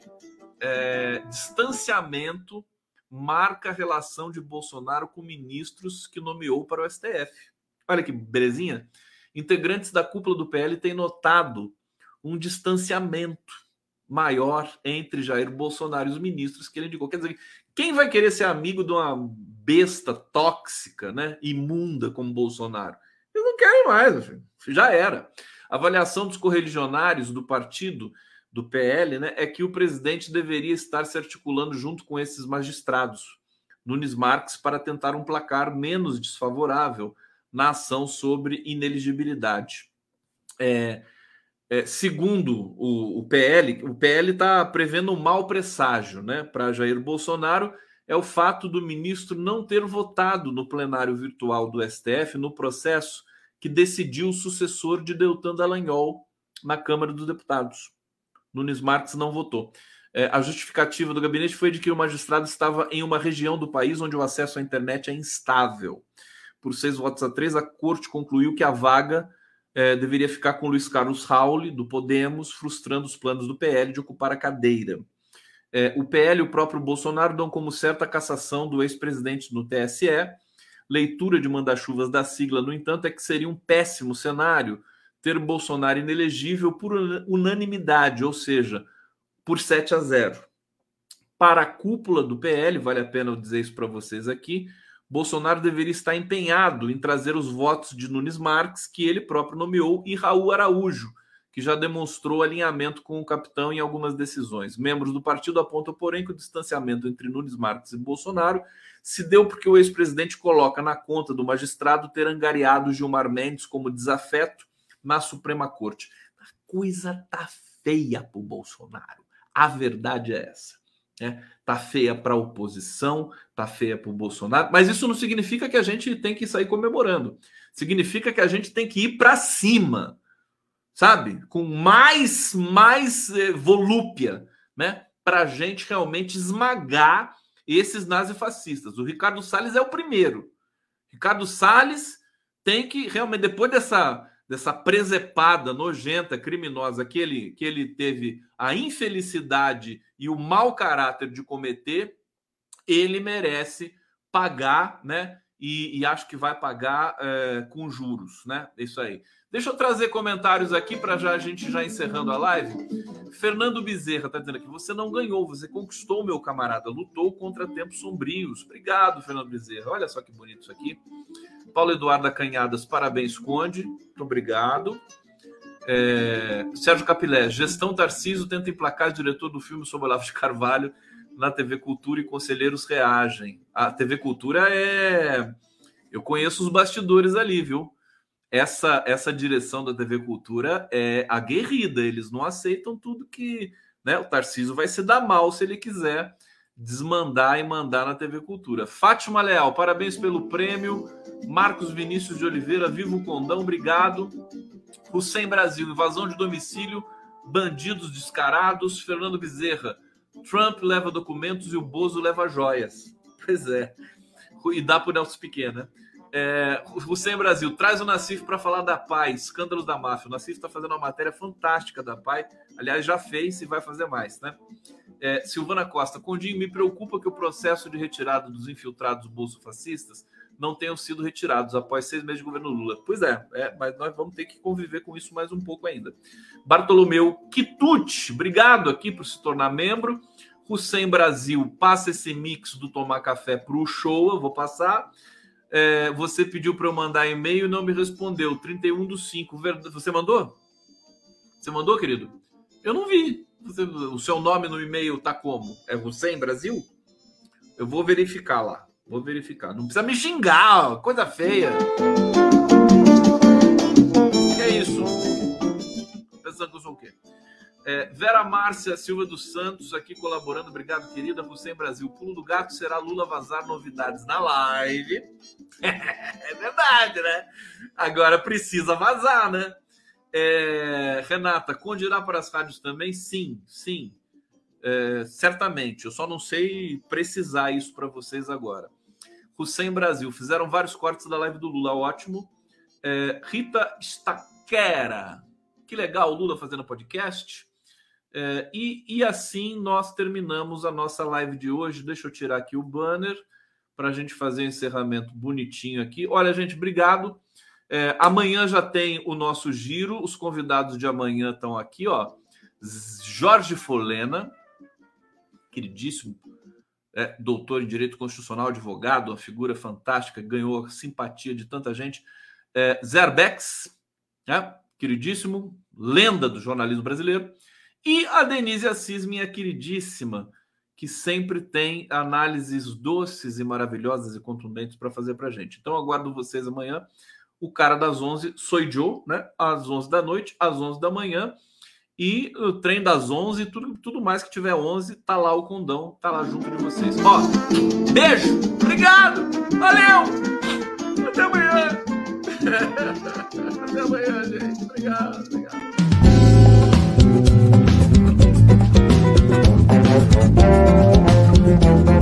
É, distanciamento marca a relação de Bolsonaro com ministros que nomeou para o STF. Olha que belezinha. Integrantes da cúpula do PL têm notado um distanciamento maior entre Jair Bolsonaro e os ministros que ele indicou. Quer dizer, quem vai querer ser amigo de uma besta tóxica, né, imunda como Bolsonaro? Eles não querem mais, já era. A avaliação dos correligionários do partido do PL né, é que o presidente deveria estar se articulando junto com esses magistrados, Nunes Marques, para tentar um placar menos desfavorável na ação sobre ineligibilidade. É, é, segundo o, o, PL, o PL está prevendo um mau presságio né, para Jair Bolsonaro. É o fato do ministro não ter votado no plenário virtual do STF no processo que decidiu o sucessor de Deltan Dallagnol na Câmara dos Deputados. Nunes Marques não votou. É, a justificativa do gabinete foi de que o magistrado estava em uma região do país onde o acesso à internet é instável. Por seis votos a três, a corte concluiu que a vaga é, deveria ficar com Luiz Carlos Rauli, do Podemos, frustrando os planos do PL de ocupar a cadeira. É, o PL e o próprio Bolsonaro dão como certa a cassação do ex-presidente no TSE. Leitura de manda-chuvas da sigla, no entanto, é que seria um péssimo cenário ter Bolsonaro inelegível por unanimidade, ou seja, por 7 a 0. Para a cúpula do PL, vale a pena eu dizer isso para vocês aqui, Bolsonaro deveria estar empenhado em trazer os votos de Nunes Marques, que ele próprio nomeou, e Raul Araújo, que já demonstrou alinhamento com o capitão em algumas decisões. Membros do partido apontam, porém, que o distanciamento entre Nunes Marques e Bolsonaro se deu porque o ex-presidente coloca na conta do magistrado ter angariado Gilmar Mendes como desafeto na Suprema Corte. A coisa tá feia para o Bolsonaro. A verdade é essa. Né? Tá feia para a oposição, tá feia para o Bolsonaro, mas isso não significa que a gente tem que sair comemorando. Significa que a gente tem que ir para cima, sabe? Com mais, mais eh, volúpia, né? Para a gente realmente esmagar esses nazifascistas. O Ricardo Salles é o primeiro. Ricardo Salles tem que realmente, depois dessa dessa presepada nojenta, criminosa que ele, que ele teve a infelicidade e o mau caráter de cometer, ele merece pagar, né? E, e acho que vai pagar é, com juros, né? Isso aí. Deixa eu trazer comentários aqui para já a gente já encerrando a live. Fernando Bezerra está dizendo aqui: você não ganhou, você conquistou, meu camarada, lutou contra tempos sombrios. Obrigado, Fernando Bezerra. Olha só que bonito isso aqui. Paulo Eduardo Canhadas, parabéns, Conde. Muito obrigado. É... Sérgio Capilé, gestão Tarciso tenta emplacar diretor do filme sobre Olavo de Carvalho na TV Cultura e conselheiros reagem. A TV Cultura é. Eu conheço os bastidores ali, viu? Essa, essa direção da TV Cultura é aguerrida, eles não aceitam tudo que. Né? O Tarciso vai se dar mal se ele quiser desmandar e mandar na TV Cultura. Fátima Leal, parabéns pelo prêmio. Marcos Vinícius de Oliveira, Vivo Condão, obrigado. Hussein Brasil, invasão de domicílio, bandidos descarados. Fernando Bezerra, Trump leva documentos e o Bozo leva joias. Pois é. E dá pro Nelson Pequeno, né? É, Hussein Brasil, traz o Nassif para falar da paz, escândalos da máfia. O Nassif está fazendo uma matéria fantástica da PAI. Aliás, já fez e vai fazer mais, né? É, Silvana Costa, Condinho, me preocupa que o processo de retirada dos infiltrados bolsofascistas não tenham sido retirados após seis meses de governo Lula. Pois é, é, mas nós vamos ter que conviver com isso mais um pouco ainda. Bartolomeu Quitute, obrigado aqui por se tornar membro. Hussein Brasil, passa esse mix do Tomar Café para o show, eu vou passar. É, você pediu para eu mandar e-mail e não me respondeu. 31 do 5. Você mandou? Você mandou, querido? Eu não vi. Você, o seu nome no e-mail tá como? É Hussein Brasil? Eu vou verificar lá. Vou verificar. Não precisa me xingar, coisa feia. Que é isso? Pensando que eu sou o quê? É, Vera Márcia Silva dos Santos aqui colaborando. Obrigado, querida. Em Brasil. Pulo do gato será Lula vazar novidades na live. é verdade, né? Agora precisa vazar, né? É, Renata, Conde irá para as rádios também? Sim, sim. É, certamente. Eu só não sei precisar isso para vocês agora. Hussein Brasil. Fizeram vários cortes da live do Lula. Ótimo. É, Rita Staquera. Que legal, Lula fazendo podcast. É, e, e assim nós terminamos a nossa live de hoje. Deixa eu tirar aqui o banner para a gente fazer o encerramento bonitinho aqui. Olha, gente, obrigado. É, amanhã já tem o nosso giro. Os convidados de amanhã estão aqui, ó. Jorge Folena, queridíssimo, é, doutor em Direito Constitucional, advogado, uma figura fantástica, ganhou a simpatia de tanta gente. É, Zerbex, né, queridíssimo, lenda do jornalismo brasileiro. E a Denise Assis, minha queridíssima, que sempre tem análises doces e maravilhosas e contundentes para fazer para gente. Então, aguardo vocês amanhã. O cara das 11, sou Joe, né? Às 11 da noite, às 11 da manhã. E o trem das 11, tudo, tudo mais que tiver 11, tá lá o condão, tá lá junto de vocês. Ó, beijo, obrigado, valeu, até amanhã. até amanhã, gente. Obrigado, obrigado. Thank you.